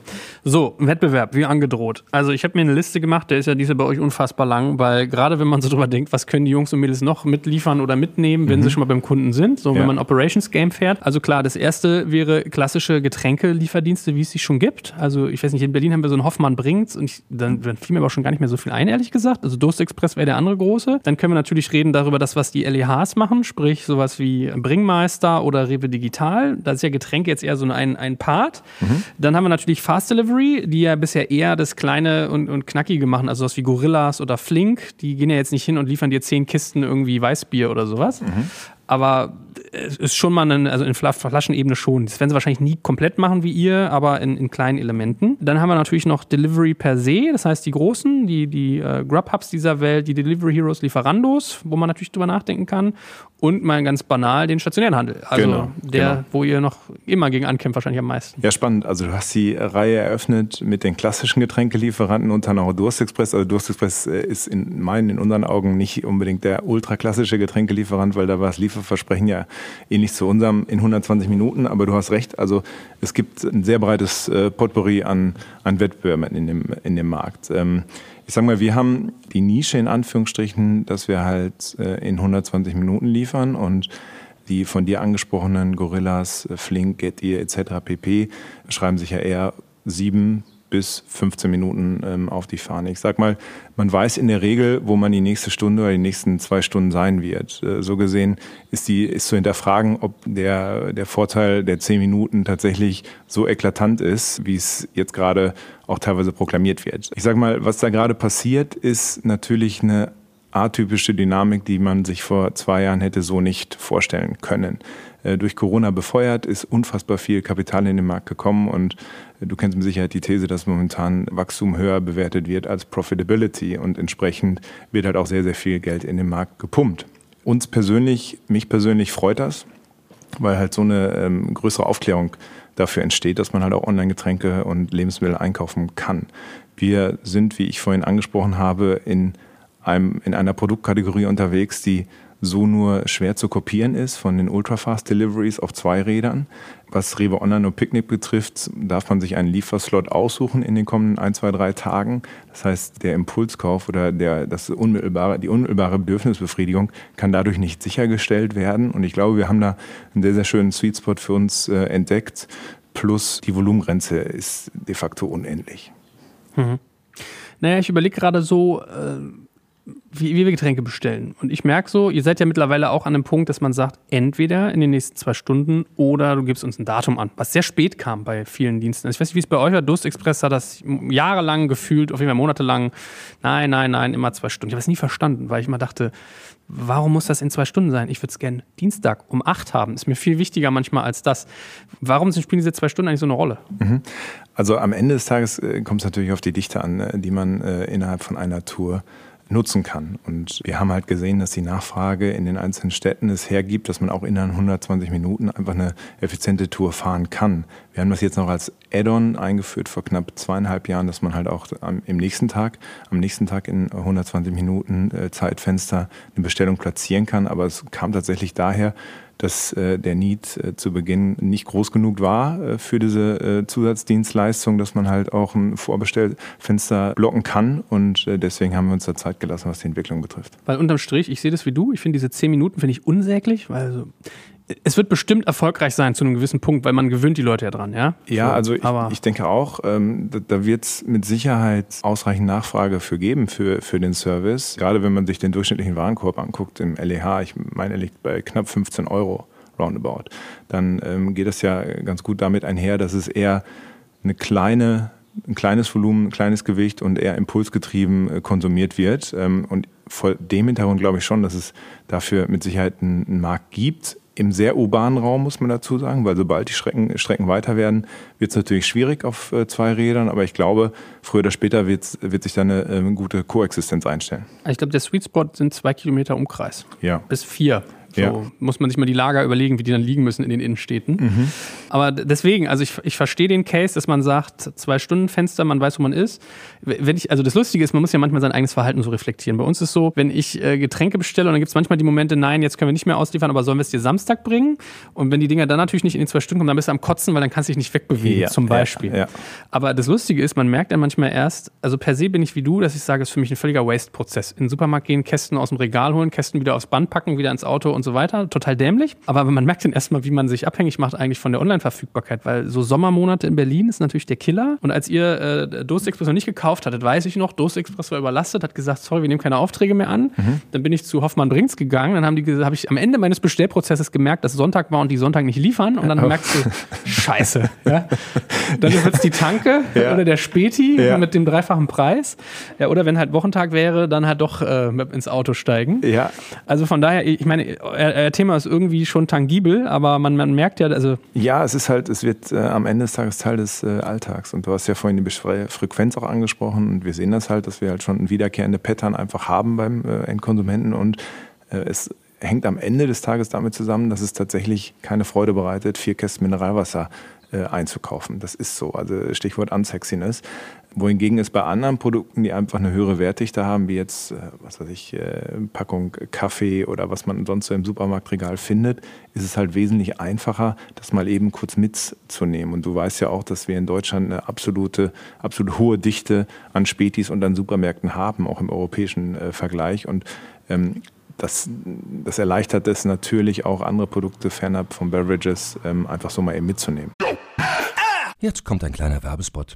So, Wettbewerb, wie angedroht. Also ich habe mir eine Liste gemacht, der ist ja diese bei euch unfassbar lang, weil gerade wenn man so drüber denkt, was können die Jungs und Mädels noch mitliefern oder mitnehmen, wenn mhm. sie schon mal beim Kunden sind, so ja. wenn man Operations Game fährt. Also klar, das erste wäre klassische Getränkelieferdienste, wie es sie schon gibt. Also ich weiß nicht, in Berlin haben wir so einen Hoffmann bringt's und ich, dann, dann fiel mir aber schon gar nicht mehr so viel ein, ehrlich gesagt. Also Durst Express wäre der andere große. Dann können wir natürlich reden darüber, das, was die LEHs machen, sprich sowas wie Bringmeister oder Rewe Digital. Da ist ja Getränke jetzt eher so ein, ein Part. Mhm. Dann haben wir natürlich Fast Delivery, die ja bisher eher das Kleine und, und Knackige machen, also was wie Gorillas oder Flink. Die gehen ja jetzt nicht hin und liefern dir zehn Kisten irgendwie Weißbier oder sowas. Mhm. Aber es ist schon mal ein, also in Flaschenebene schon. Das werden sie wahrscheinlich nie komplett machen wie ihr, aber in, in kleinen Elementen. Dann haben wir natürlich noch Delivery per se, das heißt die großen, die, die äh, Grubhubs dieser Welt, die Delivery Heroes, Lieferandos, wo man natürlich drüber nachdenken kann. Und mal ganz banal den stationären Handel. Also genau, der, genau. wo ihr noch immer gegen ankämpft, wahrscheinlich am meisten. Ja, spannend. Also du hast die Reihe eröffnet mit den klassischen Getränkelieferanten und dann auch Durstexpress. Also Durstexpress äh, ist in meinen, in unseren Augen nicht unbedingt der ultraklassische Getränkelieferant, weil da war das Lieferversprechen ja ähnlich zu unserem in 120 Minuten. Aber du hast recht, also es gibt ein sehr breites äh, Potpourri an, an Wettbewerben in dem, in dem Markt. Ähm, ich sag mal, wir haben die Nische in Anführungsstrichen, dass wir halt äh, in 120 Minuten liefern und die von dir angesprochenen Gorillas, äh, Flink, Getir etc. pp. schreiben sich ja eher sieben bis 15 Minuten ähm, auf die Fahne. Ich sag mal, man weiß in der Regel, wo man die nächste Stunde oder die nächsten zwei Stunden sein wird. Äh, so gesehen ist die ist zu hinterfragen, ob der der Vorteil der 10 Minuten tatsächlich so eklatant ist, wie es jetzt gerade auch teilweise proklamiert wird. Ich sag mal, was da gerade passiert, ist natürlich eine atypische Dynamik, die man sich vor zwei Jahren hätte so nicht vorstellen können. Äh, durch Corona befeuert, ist unfassbar viel Kapital in den Markt gekommen und äh, du kennst mit Sicherheit die These, dass momentan Wachstum höher bewertet wird als Profitability und entsprechend wird halt auch sehr, sehr viel Geld in den Markt gepumpt. Uns persönlich, mich persönlich freut das, weil halt so eine ähm, größere Aufklärung dafür entsteht, dass man halt auch Online-Getränke und Lebensmittel einkaufen kann. Wir sind, wie ich vorhin angesprochen habe, in, einem, in einer Produktkategorie unterwegs, die so nur schwer zu kopieren ist von den Ultrafast Deliveries auf zwei Rädern. Was Rewe Online und Picknick betrifft, darf man sich einen Lieferslot aussuchen in den kommenden ein, zwei, drei Tagen. Das heißt, der Impulskauf oder der, das unmittelbare, die unmittelbare Bedürfnisbefriedigung kann dadurch nicht sichergestellt werden. Und ich glaube, wir haben da einen sehr, sehr schönen Sweet Spot für uns äh, entdeckt. Plus die Volumengrenze ist de facto unendlich. Mhm. Naja, ich überlege gerade so, äh wie, wie wir Getränke bestellen. Und ich merke so, ihr seid ja mittlerweile auch an dem Punkt, dass man sagt, entweder in den nächsten zwei Stunden oder du gibst uns ein Datum an, was sehr spät kam bei vielen Diensten. Also ich weiß nicht, wie es bei euch war. Durst Express hat das jahrelang gefühlt, auf jeden Fall monatelang. Nein, nein, nein, immer zwei Stunden. Ich habe es nie verstanden, weil ich immer dachte, warum muss das in zwei Stunden sein? Ich würde es gerne Dienstag um acht haben. Ist mir viel wichtiger manchmal als das. Warum spielen diese zwei Stunden eigentlich so eine Rolle? Mhm. Also am Ende des Tages äh, kommt es natürlich auf die Dichte an, äh, die man äh, innerhalb von einer Tour nutzen kann. Und wir haben halt gesehen, dass die Nachfrage in den einzelnen Städten es hergibt, dass man auch innerhalb 120 Minuten einfach eine effiziente Tour fahren kann. Wir haben das jetzt noch als Add-on eingeführt vor knapp zweieinhalb Jahren, dass man halt auch im nächsten Tag, am nächsten Tag in 120 Minuten äh, Zeitfenster eine Bestellung platzieren kann. Aber es kam tatsächlich daher, dass äh, der Need äh, zu Beginn nicht groß genug war äh, für diese äh, Zusatzdienstleistung, dass man halt auch ein Vorbestellfenster blocken kann. Und äh, deswegen haben wir uns da Zeit gelassen, was die Entwicklung betrifft. Weil unterm Strich, ich sehe das wie du, ich finde diese zehn Minuten finde ich unsäglich, weil also es wird bestimmt erfolgreich sein zu einem gewissen Punkt, weil man gewöhnt die Leute ja dran, ja? Ja, so, also ich, ich, denke auch, ähm, da, da wird es mit Sicherheit ausreichend Nachfrage für geben für, für den Service. Gerade wenn man sich den durchschnittlichen Warenkorb anguckt im LEH, ich meine, er liegt bei knapp 15 Euro roundabout, dann ähm, geht es ja ganz gut damit einher, dass es eher eine kleine ein kleines Volumen, ein kleines Gewicht und eher impulsgetrieben äh, konsumiert wird. Ähm, und vor dem Hintergrund glaube ich schon, dass es dafür mit Sicherheit einen Markt gibt im sehr urbanen Raum, muss man dazu sagen, weil sobald die Strecken, Strecken weiter werden, wird es natürlich schwierig auf äh, zwei Rädern, aber ich glaube, früher oder später wird sich da eine äh, gute Koexistenz einstellen. Ich glaube, der Sweet Spot sind zwei Kilometer Umkreis. Ja. Bis vier. So ja. muss man sich mal die Lager überlegen, wie die dann liegen müssen in den Innenstädten. Mhm. Aber deswegen, also ich, ich verstehe den Case, dass man sagt, zwei Stunden Fenster, man weiß, wo man ist. Wenn ich, also das Lustige ist, man muss ja manchmal sein eigenes Verhalten so reflektieren. Bei uns ist so, wenn ich äh, Getränke bestelle und dann gibt es manchmal die Momente, nein, jetzt können wir nicht mehr ausliefern, aber sollen wir es dir Samstag bringen? Und wenn die Dinger dann natürlich nicht in den zwei Stunden kommen, dann bist du am Kotzen, weil dann kannst du dich nicht wegbewegen, ja, zum Beispiel. Ja, ja. Aber das Lustige ist, man merkt ja manchmal erst, also per se bin ich wie du, dass ich sage, es ist für mich ein völliger Waste-Prozess. In den Supermarkt gehen, Kästen aus dem Regal holen, Kästen wieder aufs Band packen, wieder ins Auto und so weiter. Total dämlich. Aber man merkt dann erstmal, wie man sich abhängig macht eigentlich von der Online-Verfügbarkeit, weil so Sommermonate in Berlin ist natürlich der Killer. Und als ihr äh, Dost Express noch nicht gekauft hattet, weiß ich noch, Dost Express war überlastet, hat gesagt, sorry, wir nehmen keine Aufträge mehr an. Mhm. Dann bin ich zu Hoffmann Brinks gegangen, dann haben die habe ich am Ende meines Bestellprozesses gemerkt, dass Sonntag war und die Sonntag nicht liefern. Und dann oh. merkst du, scheiße. Ja? Dann wird es die Tanke ja. oder der Späti ja. mit dem dreifachen Preis. Ja, oder wenn halt Wochentag wäre, dann halt doch äh, ins Auto steigen. Ja. Also von daher, ich meine, euer Thema ist irgendwie schon tangibel, aber man, man merkt ja, also. Ja, es ist halt, es wird äh, am Ende des Tages Teil des äh, Alltags. Und du hast ja vorhin die Frequenz auch angesprochen und wir sehen das halt, dass wir halt schon wiederkehrende Pattern einfach haben beim äh, Endkonsumenten und äh, es hängt am Ende des Tages damit zusammen, dass es tatsächlich keine Freude bereitet, vier Kästen Mineralwasser äh, einzukaufen. Das ist so. Also Stichwort Unsexiness. Wohingegen es bei anderen Produkten, die einfach eine höhere Wertdichte haben, wie jetzt, äh, was weiß ich, äh, Packung Kaffee oder was man sonst so im Supermarktregal findet, ist es halt wesentlich einfacher, das mal eben kurz mitzunehmen. Und du weißt ja auch, dass wir in Deutschland eine absolute, absolut hohe Dichte an Spätis und an Supermärkten haben, auch im europäischen äh, Vergleich. Und ähm, das, das erleichtert es natürlich auch andere Produkte fernab von Beverages ähm, einfach so mal eben mitzunehmen. Jetzt kommt ein kleiner Werbespot.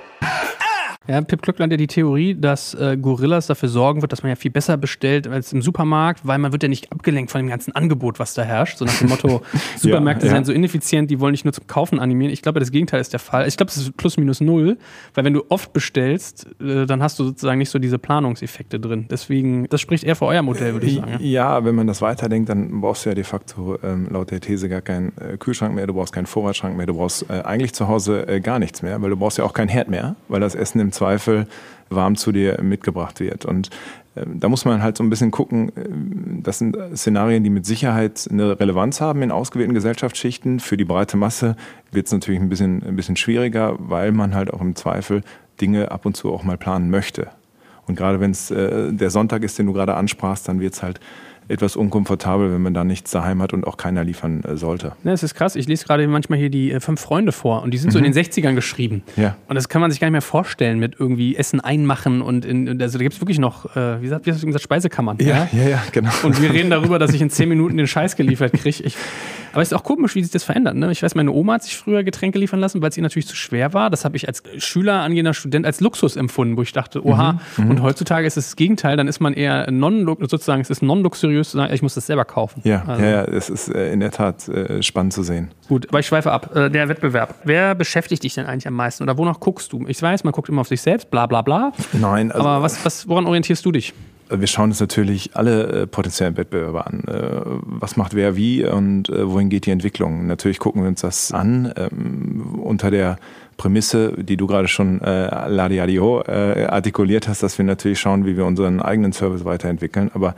Ja, Pip Glöckler hat ja die Theorie, dass äh, Gorillas dafür sorgen wird, dass man ja viel besser bestellt als im Supermarkt, weil man wird ja nicht abgelenkt von dem ganzen Angebot, was da herrscht. So nach dem Motto, Supermärkte ja, ja. sind so ineffizient, die wollen nicht nur zum Kaufen animieren. Ich glaube, das Gegenteil ist der Fall. Ich glaube, es ist plus minus null, weil wenn du oft bestellst, äh, dann hast du sozusagen nicht so diese Planungseffekte drin. Deswegen, das spricht eher für euer Modell, würde ich sagen. Ja. wenn man das weiterdenkt, dann brauchst du ja de facto ähm, laut der These gar keinen äh, Kühlschrank mehr, du brauchst keinen Vorratsschrank mehr, du brauchst äh, eigentlich zu Hause äh, gar nichts mehr, weil du brauchst ja auch keinen Herd mehr, weil das Essen im Zweifel warm zu dir mitgebracht wird. Und äh, da muss man halt so ein bisschen gucken, äh, das sind Szenarien, die mit Sicherheit eine Relevanz haben in ausgewählten Gesellschaftsschichten. Für die breite Masse wird es natürlich ein bisschen, ein bisschen schwieriger, weil man halt auch im Zweifel Dinge ab und zu auch mal planen möchte. Und gerade wenn es äh, der Sonntag ist, den du gerade ansprachst, dann wird es halt etwas unkomfortabel, wenn man da nichts daheim hat und auch keiner liefern äh, sollte. Ja, es ist krass. Ich lese gerade manchmal hier die äh, fünf Freunde vor und die sind mhm. so in mhm. den 60ern geschrieben. Ja. Und das kann man sich gar nicht mehr vorstellen mit irgendwie Essen einmachen und in, also da gibt es wirklich noch, äh, wie, gesagt, wie gesagt, Speisekammern. Ja, ja, ja, genau. Und wir reden darüber, dass ich in zehn Minuten den Scheiß geliefert kriege. Aber es ist auch komisch, wie sich das verändert. Ne? Ich weiß, meine Oma hat sich früher Getränke liefern lassen, weil es ihr natürlich zu schwer war. Das habe ich als Schüler, angehender Student als Luxus empfunden, wo ich dachte, oha. Mhm, mhm. und heutzutage ist es das Gegenteil. Dann ist man eher non sozusagen, es ist non-luxuriös zu sagen, ich muss das selber kaufen. Ja, also. ja, es ist äh, in der Tat äh, spannend zu sehen. Gut, aber ich schweife ab. Äh, der Wettbewerb. Wer beschäftigt dich denn eigentlich am meisten? Oder wonach guckst du? Ich weiß, man guckt immer auf sich selbst, bla bla bla. Nein, also, aber was, was, woran orientierst du dich? Wir schauen uns natürlich alle äh, potenziellen Wettbewerber an. Äh, was macht wer wie und äh, wohin geht die Entwicklung? Natürlich gucken wir uns das an ähm, unter der Prämisse, die du gerade schon äh, Ladiadio äh, artikuliert hast, dass wir natürlich schauen, wie wir unseren eigenen Service weiterentwickeln. Aber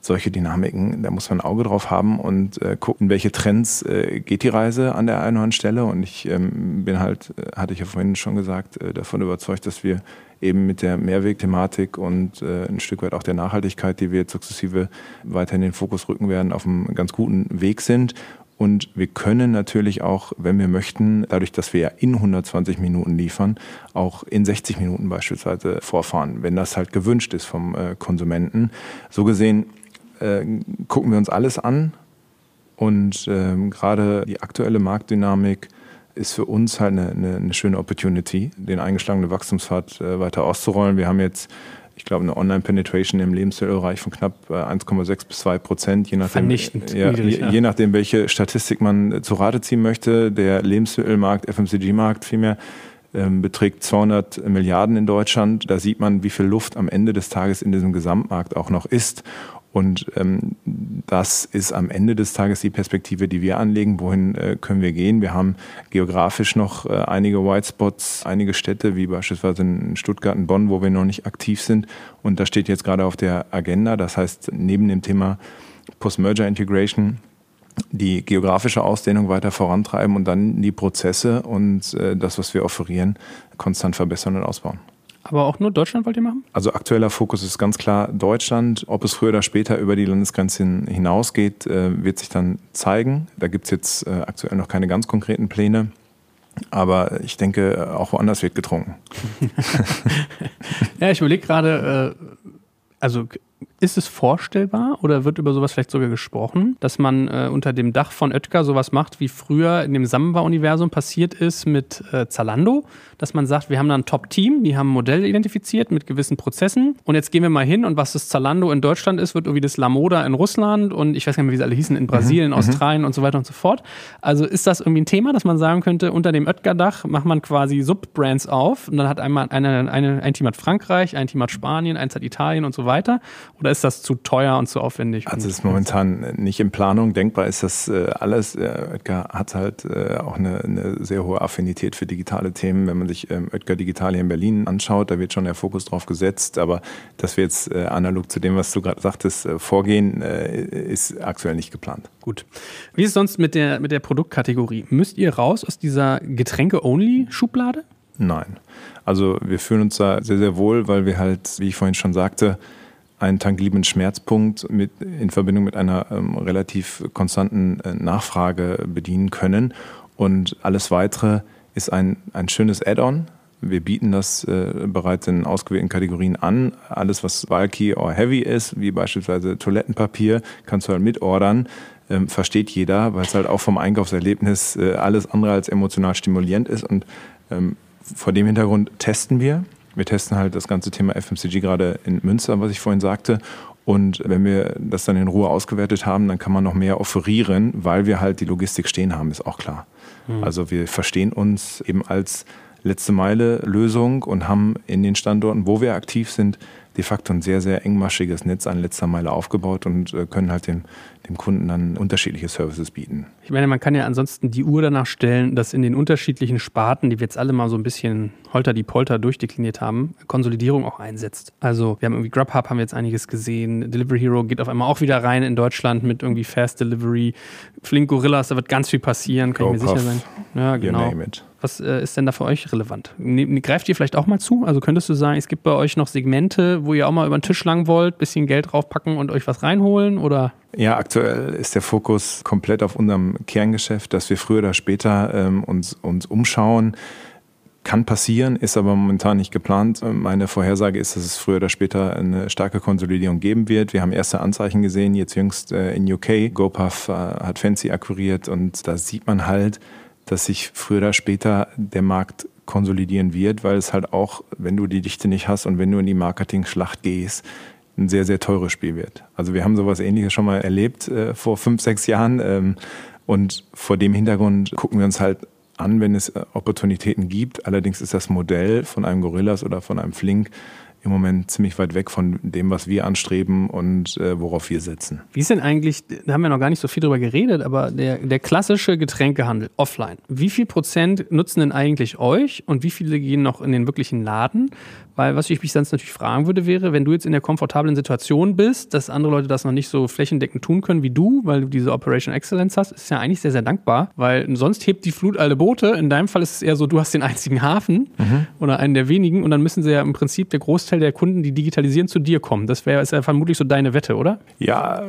solche Dynamiken, da muss man ein Auge drauf haben und äh, gucken, welche Trends äh, geht die Reise an der einen oder anderen Stelle. Und ich ähm, bin halt, hatte ich ja vorhin schon gesagt, äh, davon überzeugt, dass wir eben mit der Mehrwegthematik und äh, ein Stück weit auch der Nachhaltigkeit, die wir jetzt sukzessive weiter in den Fokus rücken werden, auf einem ganz guten Weg sind. Und wir können natürlich auch, wenn wir möchten, dadurch, dass wir ja in 120 Minuten liefern, auch in 60 Minuten beispielsweise vorfahren, wenn das halt gewünscht ist vom äh, Konsumenten. So gesehen äh, gucken wir uns alles an und ähm, gerade die aktuelle Marktdynamik ist für uns halt eine, eine, eine schöne Opportunity, den eingeschlagenen Wachstumspfad äh, weiter auszurollen. Wir haben jetzt ich glaube, eine Online-Penetration im Lebensmittelbereich von knapp 1,6 äh, bis 2 Prozent, je nachdem, Vernichtend ja, je, je, nachdem, welche Statistik man äh, zu Rate ziehen möchte. Der Lebensmittelmarkt, FMCG-Markt vielmehr, ähm, beträgt 200 Milliarden in Deutschland. Da sieht man, wie viel Luft am Ende des Tages in diesem Gesamtmarkt auch noch ist. Und ähm, das ist am Ende des Tages die Perspektive, die wir anlegen. Wohin äh, können wir gehen? Wir haben geografisch noch äh, einige White Spots, einige Städte, wie beispielsweise in Stuttgart und Bonn, wo wir noch nicht aktiv sind. Und das steht jetzt gerade auf der Agenda. Das heißt, neben dem Thema Post-Merger Integration die geografische Ausdehnung weiter vorantreiben und dann die Prozesse und äh, das, was wir offerieren, konstant verbessern und ausbauen. Aber auch nur Deutschland wollt ihr machen? Also aktueller Fokus ist ganz klar Deutschland. Ob es früher oder später über die Landesgrenzen hinausgeht, äh, wird sich dann zeigen. Da gibt es jetzt äh, aktuell noch keine ganz konkreten Pläne. Aber ich denke, auch woanders wird getrunken. ja, ich überlege gerade, äh, also ist es vorstellbar oder wird über sowas vielleicht sogar gesprochen, dass man äh, unter dem Dach von Oetker sowas macht, wie früher in dem Samba-Universum passiert ist mit äh, Zalando, dass man sagt, wir haben da ein Top-Team, die haben ein Modell identifiziert mit gewissen Prozessen und jetzt gehen wir mal hin und was das Zalando in Deutschland ist, wird irgendwie das Lamoda in Russland und ich weiß gar nicht mehr, wie sie alle hießen, in Brasilien, mhm. Australien und so weiter und so fort. Also ist das irgendwie ein Thema, dass man sagen könnte, unter dem Oetker-Dach macht man quasi Subbrands auf und dann hat einmal eine, eine, ein Team hat Frankreich, ein Team hat Spanien, eins hat Italien und so weiter oder ist das zu teuer und zu aufwendig? Also es ist momentan nicht in Planung. Denkbar ist das äh, alles. Oetker hat halt äh, auch eine, eine sehr hohe Affinität für digitale Themen, wenn man sich ähm, Oetker Digital hier in Berlin anschaut, da wird schon der Fokus drauf gesetzt. Aber dass wir jetzt äh, analog zu dem, was du gerade sagtest, äh, vorgehen, äh, ist aktuell nicht geplant. Gut. Wie ist es sonst mit der, mit der Produktkategorie? Müsst ihr raus aus dieser Getränke-Only-Schublade? Nein. Also wir fühlen uns da sehr, sehr wohl, weil wir halt, wie ich vorhin schon sagte, einen tangibles Schmerzpunkt mit, in Verbindung mit einer ähm, relativ konstanten äh, Nachfrage bedienen können. Und alles Weitere ist ein, ein schönes Add-on. Wir bieten das äh, bereits in ausgewählten Kategorien an. Alles, was bulky or heavy ist, wie beispielsweise Toilettenpapier, kannst du halt mitordern. Ähm, versteht jeder, weil es halt auch vom Einkaufserlebnis äh, alles andere als emotional stimulierend ist. Und ähm, vor dem Hintergrund testen wir. Wir testen halt das ganze Thema FMCG gerade in Münster, was ich vorhin sagte. Und wenn wir das dann in Ruhe ausgewertet haben, dann kann man noch mehr offerieren, weil wir halt die Logistik stehen haben, ist auch klar. Mhm. Also wir verstehen uns eben als letzte Meile Lösung und haben in den Standorten, wo wir aktiv sind, de facto ein sehr, sehr engmaschiges Netz an letzter Meile aufgebaut und äh, können halt dem, dem Kunden dann unterschiedliche Services bieten. Ich meine, man kann ja ansonsten die Uhr danach stellen, dass in den unterschiedlichen Sparten, die wir jetzt alle mal so ein bisschen holter die Polter durchdekliniert haben, Konsolidierung auch einsetzt. Also wir haben irgendwie Grubhub, haben wir jetzt einiges gesehen. Delivery Hero geht auf einmal auch wieder rein in Deutschland mit irgendwie Fast Delivery. Flink Gorillas, da wird ganz viel passieren, kann Go ich mir sicher sein. Ja, genau. Was äh, ist denn da für euch relevant? Greift ihr vielleicht auch mal zu? Also könntest du sagen, es gibt bei euch noch Segmente, wo ihr auch mal über den Tisch lang wollt, bisschen Geld draufpacken und euch was reinholen? Oder? Ja, aktuell ist der Fokus komplett auf unserem Kerngeschäft, dass wir früher oder später ähm, uns, uns umschauen kann passieren, ist aber momentan nicht geplant. Meine Vorhersage ist, dass es früher oder später eine starke Konsolidierung geben wird. Wir haben erste Anzeichen gesehen, jetzt jüngst äh, in UK. GoPuff äh, hat Fancy akquiriert und da sieht man halt, dass sich früher oder später der Markt konsolidieren wird, weil es halt auch, wenn du die Dichte nicht hast und wenn du in die Marketing-Schlacht gehst, ein sehr, sehr teures Spiel wird. Also wir haben sowas ähnliches schon mal erlebt äh, vor fünf, sechs Jahren. Ähm, und vor dem Hintergrund gucken wir uns halt an, wenn es äh, Opportunitäten gibt. Allerdings ist das Modell von einem Gorillas oder von einem Flink im Moment ziemlich weit weg von dem, was wir anstreben und äh, worauf wir setzen. Wie ist denn eigentlich, da haben wir noch gar nicht so viel drüber geredet, aber der, der klassische Getränkehandel offline, wie viel Prozent nutzen denn eigentlich euch und wie viele gehen noch in den wirklichen Laden? Weil was ich mich sonst natürlich fragen würde, wäre, wenn du jetzt in der komfortablen Situation bist, dass andere Leute das noch nicht so flächendeckend tun können wie du, weil du diese Operation Excellence hast, ist ja eigentlich sehr, sehr dankbar, weil sonst hebt die Flut alle Boote. In deinem Fall ist es eher so, du hast den einzigen Hafen mhm. oder einen der wenigen und dann müssen sie ja im Prinzip der Großteil der Kunden, die digitalisieren, zu dir kommen. Das wäre ja vermutlich so deine Wette, oder? Ja,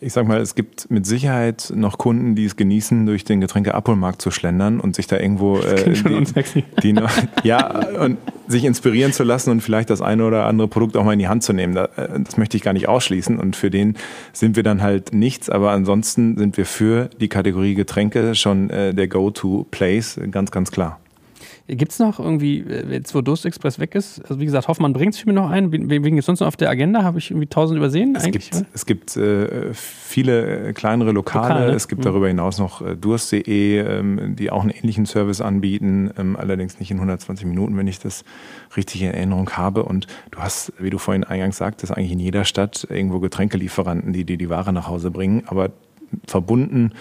ich sag mal, es gibt mit Sicherheit noch Kunden, die es genießen, durch den Getränkeabholmarkt zu schlendern und sich da irgendwo äh, die, die ja und sich inspirieren zu lassen und vielleicht das eine oder andere Produkt auch mal in die Hand zu nehmen. Äh, das möchte ich gar nicht ausschließen und für den sind wir dann halt nichts, aber ansonsten sind wir für die Kategorie Getränke schon äh, der Go-to-Place, ganz, ganz klar. Gibt es noch irgendwie, äh, jetzt wo Durst Express weg ist, also wie gesagt, Hoffmann bringt es mir noch ein, wegen jetzt sonst noch auf der Agenda, habe ich irgendwie tausend übersehen es eigentlich? Gibt, es gibt äh, viele kleinere Lokale, Lokale. es gibt mhm. darüber hinaus noch äh, Durst.de, ähm, die auch einen ähnlichen Service anbieten, ähm, allerdings nicht in 120 Minuten, wenn ich das richtig in Erinnerung habe. Und du hast, wie du vorhin eingangs sagtest, eigentlich in jeder Stadt irgendwo Getränkelieferanten, die dir die Ware nach Hause bringen, aber verbunden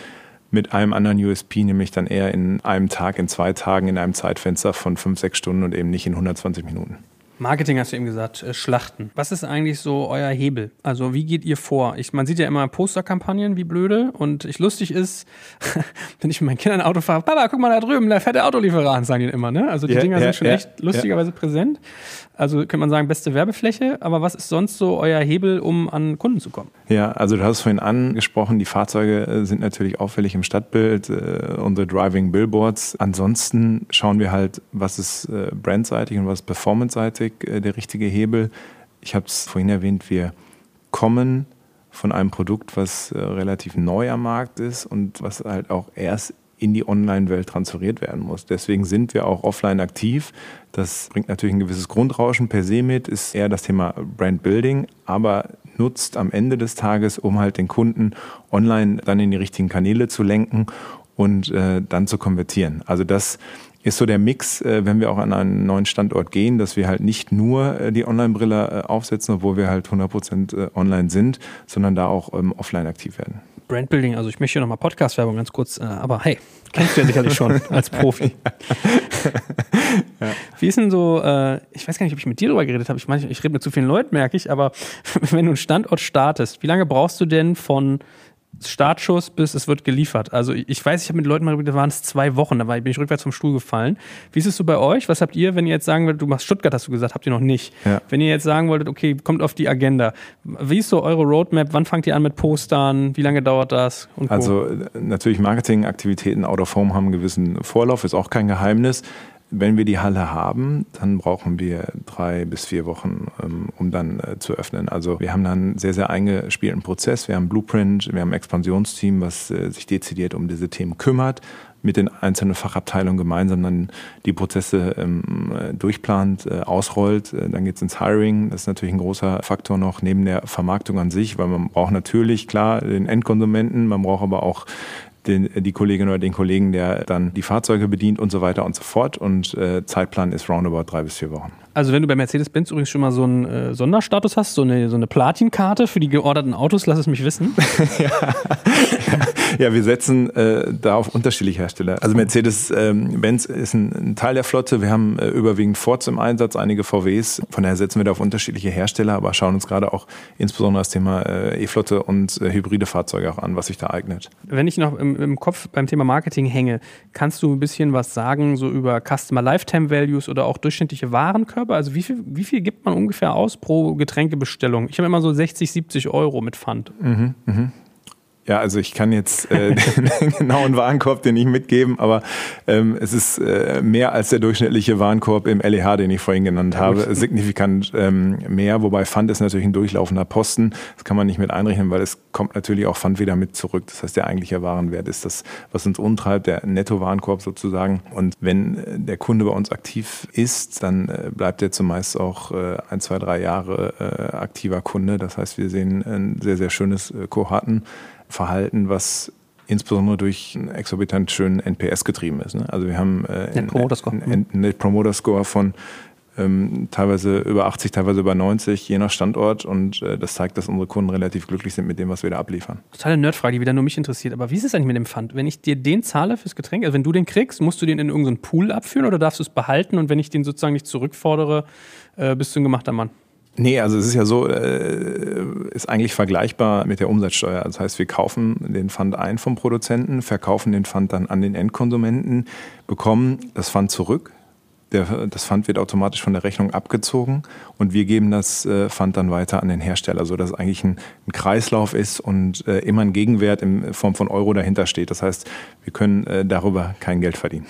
mit einem anderen USP, nämlich dann eher in einem Tag, in zwei Tagen, in einem Zeitfenster von fünf, sechs Stunden und eben nicht in 120 Minuten. Marketing hast du eben gesagt, äh, Schlachten. Was ist eigentlich so euer Hebel? Also wie geht ihr vor? Ich, man sieht ja immer Posterkampagnen, wie blöde. Und ich lustig ist, wenn ich mit meinen Kindern ein Auto fahre, Papa, guck mal da drüben, da fährt der Autolieferant, sagen die immer. Ne? Also die ja, Dinger ja, sind schon ja, echt lustigerweise präsent. Also könnte man sagen, beste Werbefläche. Aber was ist sonst so euer Hebel, um an Kunden zu kommen? Ja, also du hast vorhin angesprochen, die Fahrzeuge äh, sind natürlich auffällig im Stadtbild, äh, unsere Driving Billboards. Ansonsten schauen wir halt, was ist äh, brandseitig und was performanceseitig äh, der richtige Hebel. Ich habe es vorhin erwähnt, wir kommen von einem Produkt, was äh, relativ neu am Markt ist und was halt auch erst in die Online-Welt transferiert werden muss. Deswegen sind wir auch offline aktiv. Das bringt natürlich ein gewisses Grundrauschen per se mit, ist eher das Thema Brand Building, aber nutzt am Ende des Tages, um halt den Kunden online dann in die richtigen Kanäle zu lenken und äh, dann zu konvertieren. Also das ist so der Mix, äh, wenn wir auch an einen neuen Standort gehen, dass wir halt nicht nur äh, die Online-Brille äh, aufsetzen, obwohl wir halt 100% äh, online sind, sondern da auch ähm, offline aktiv werden. Brandbuilding, also ich möchte hier nochmal Podcast-Werbung ganz kurz, äh, aber hey, kennst du ja sicherlich schon als Profi. ja. Wie ist denn so, äh, ich weiß gar nicht, ob ich mit dir darüber geredet habe, ich, mein, ich rede mit zu vielen Leuten, merke ich, aber wenn du einen Standort startest, wie lange brauchst du denn von Startschuss bis es wird geliefert. Also ich weiß, ich habe mit Leuten mal da waren es zwei Wochen, da bin ich rückwärts vom Stuhl gefallen. Wie ist es so bei euch? Was habt ihr, wenn ihr jetzt sagen würdet, du machst Stuttgart, hast du gesagt, habt ihr noch nicht. Ja. Wenn ihr jetzt sagen wolltet, okay, kommt auf die Agenda. Wie ist so eure Roadmap? Wann fangt ihr an mit Postern? Wie lange dauert das? also natürlich Marketingaktivitäten out of home haben einen gewissen Vorlauf, ist auch kein Geheimnis. Wenn wir die Halle haben, dann brauchen wir drei bis vier Wochen, ähm, um dann äh, zu öffnen. Also wir haben dann einen sehr, sehr eingespielten Prozess. Wir haben Blueprint, wir haben ein Expansionsteam, was äh, sich dezidiert um diese Themen kümmert, mit den einzelnen Fachabteilungen gemeinsam dann die Prozesse ähm, durchplant, äh, ausrollt. Dann geht es ins Hiring. Das ist natürlich ein großer Faktor noch neben der Vermarktung an sich, weil man braucht natürlich klar den Endkonsumenten, man braucht aber auch den, die Kollegin oder den Kollegen, der dann die Fahrzeuge bedient und so weiter und so fort. Und äh, Zeitplan ist roundabout drei bis vier Wochen. Also wenn du bei Mercedes-Benz übrigens schon mal so einen äh, Sonderstatus hast, so eine, so eine Platinkarte für die georderten Autos, lass es mich wissen. ja. ja, wir setzen äh, da auf unterschiedliche Hersteller. Also Mercedes-Benz ähm, ist ein, ein, Teil der Flotte. Wir haben äh, überwiegend Fords im Einsatz, einige VWs. Von daher setzen wir da auf unterschiedliche Hersteller, aber schauen uns gerade auch insbesondere das Thema äh, E-Flotte und äh, hybride Fahrzeuge auch an, was sich da eignet. Wenn ich noch im, im Kopf beim Thema Marketing hänge, kannst du ein bisschen was sagen, so über Customer Lifetime Values oder auch durchschnittliche Warenkörper? Habe? Also wie viel, wie viel gibt man ungefähr aus pro Getränkebestellung? Ich habe immer so 60, 70 Euro mit Pfand. Mhm, mhm. Ja, also ich kann jetzt äh, den genauen Warenkorb den nicht mitgeben, aber ähm, es ist äh, mehr als der durchschnittliche Warenkorb im LEH, den ich vorhin genannt habe, signifikant ähm, mehr. Wobei Pfand ist natürlich ein durchlaufender Posten. Das kann man nicht mit einrechnen, weil es kommt natürlich auch Pfand wieder mit zurück. Das heißt, der eigentliche Warenwert ist das, was uns untreibt, der Netto-Warenkorb sozusagen. Und wenn äh, der Kunde bei uns aktiv ist, dann äh, bleibt er zumeist auch äh, ein, zwei, drei Jahre äh, aktiver Kunde. Das heißt, wir sehen ein sehr, sehr schönes äh, Kohorten. Verhalten, was insbesondere durch einen exorbitant schönen NPS getrieben ist. Ne? Also wir haben äh, Net Promoter Score, einen Net Promoter Score von ähm, teilweise über 80, teilweise über 90, je nach Standort. Und äh, das zeigt, dass unsere Kunden relativ glücklich sind mit dem, was wir da abliefern. Totale Nerdfrage, die wieder nur mich interessiert. Aber wie ist es eigentlich mit dem Pfand? Wenn ich dir den zahle fürs Getränk, also wenn du den kriegst, musst du den in irgendeinen Pool abführen oder darfst du es behalten? Und wenn ich den sozusagen nicht zurückfordere, äh, bist du ein gemachter Mann? Nee, also es ist ja so, äh, ist eigentlich vergleichbar mit der Umsatzsteuer. Das heißt, wir kaufen den Pfand ein vom Produzenten, verkaufen den Pfand dann an den Endkonsumenten, bekommen das Pfand zurück. Der, das Pfand wird automatisch von der Rechnung abgezogen und wir geben das äh, Pfand dann weiter an den Hersteller, sodass es eigentlich ein, ein Kreislauf ist und äh, immer ein Gegenwert in Form von Euro dahinter steht. Das heißt, wir können äh, darüber kein Geld verdienen.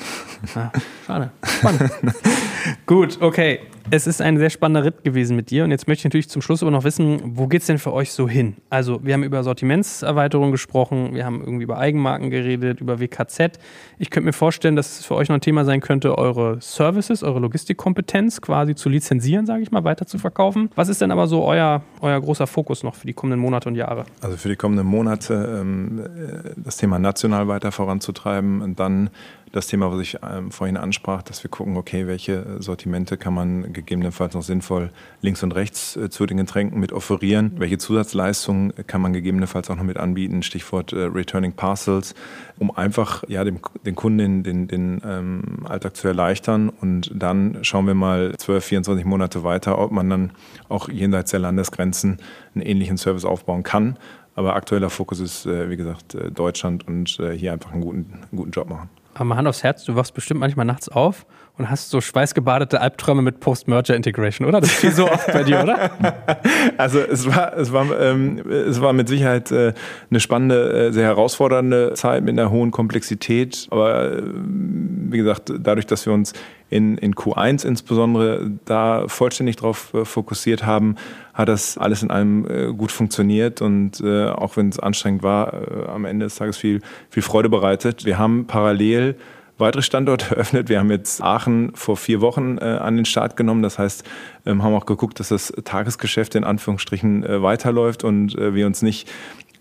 Ah, schade. Spannend. Gut, okay es ist ein sehr spannender Ritt gewesen mit dir. Und jetzt möchte ich natürlich zum Schluss aber noch wissen, wo geht es denn für euch so hin? Also, wir haben über Sortimentserweiterung gesprochen, wir haben irgendwie über Eigenmarken geredet, über WKZ. Ich könnte mir vorstellen, dass es für euch noch ein Thema sein könnte, eure Services, eure Logistikkompetenz quasi zu lizenzieren, sage ich mal, weiter zu verkaufen. Was ist denn aber so euer, euer großer Fokus noch für die kommenden Monate und Jahre? Also, für die kommenden Monate ähm, äh, das Thema national weiter voranzutreiben und dann das Thema, was ich ähm, vorhin ansprach, dass wir gucken, okay, welche Sortimente kann man gegebenenfalls noch sinnvoll links und rechts äh, zu den Getränken mit offerieren, welche Zusatzleistungen kann man gegebenenfalls auch noch mit anbieten, Stichwort äh, Returning Parcels, um einfach ja, dem, den Kunden den, den, den ähm, Alltag zu erleichtern und dann schauen wir mal 12, 24 Monate weiter, ob man dann auch jenseits der Landesgrenzen einen ähnlichen Service aufbauen kann. Aber aktueller Fokus ist, äh, wie gesagt, äh, Deutschland und äh, hier einfach einen guten, einen guten Job machen. Aber Hand aufs Herz, du wachst bestimmt manchmal nachts auf und hast so schweißgebadete Albträume mit Post-Merger-Integration, oder? Das viel so oft bei dir, oder? Also es war, es war, ähm, es war mit Sicherheit äh, eine spannende, äh, sehr herausfordernde Zeit mit einer hohen Komplexität. Aber äh, wie gesagt, dadurch, dass wir uns in, in Q1 insbesondere da vollständig drauf äh, fokussiert haben, hat das alles in allem äh, gut funktioniert und äh, auch wenn es anstrengend war, äh, am Ende des Tages viel, viel Freude bereitet. Wir haben parallel weitere Standorte eröffnet. Wir haben jetzt Aachen vor vier Wochen äh, an den Start genommen. Das heißt, ähm, haben auch geguckt, dass das Tagesgeschäft in Anführungsstrichen äh, weiterläuft und äh, wir uns nicht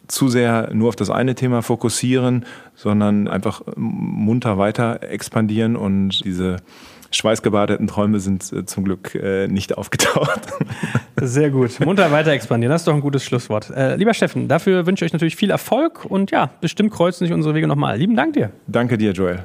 zu sehr nur auf das eine Thema fokussieren, sondern einfach munter weiter expandieren und diese schweißgebadeten Träume sind äh, zum Glück äh, nicht aufgetaucht. Sehr gut. Munter weiter expandieren, das ist doch ein gutes Schlusswort. Äh, lieber Steffen, dafür wünsche ich euch natürlich viel Erfolg und ja, bestimmt kreuzen sich unsere Wege nochmal. Lieben Dank dir. Danke dir, Joel.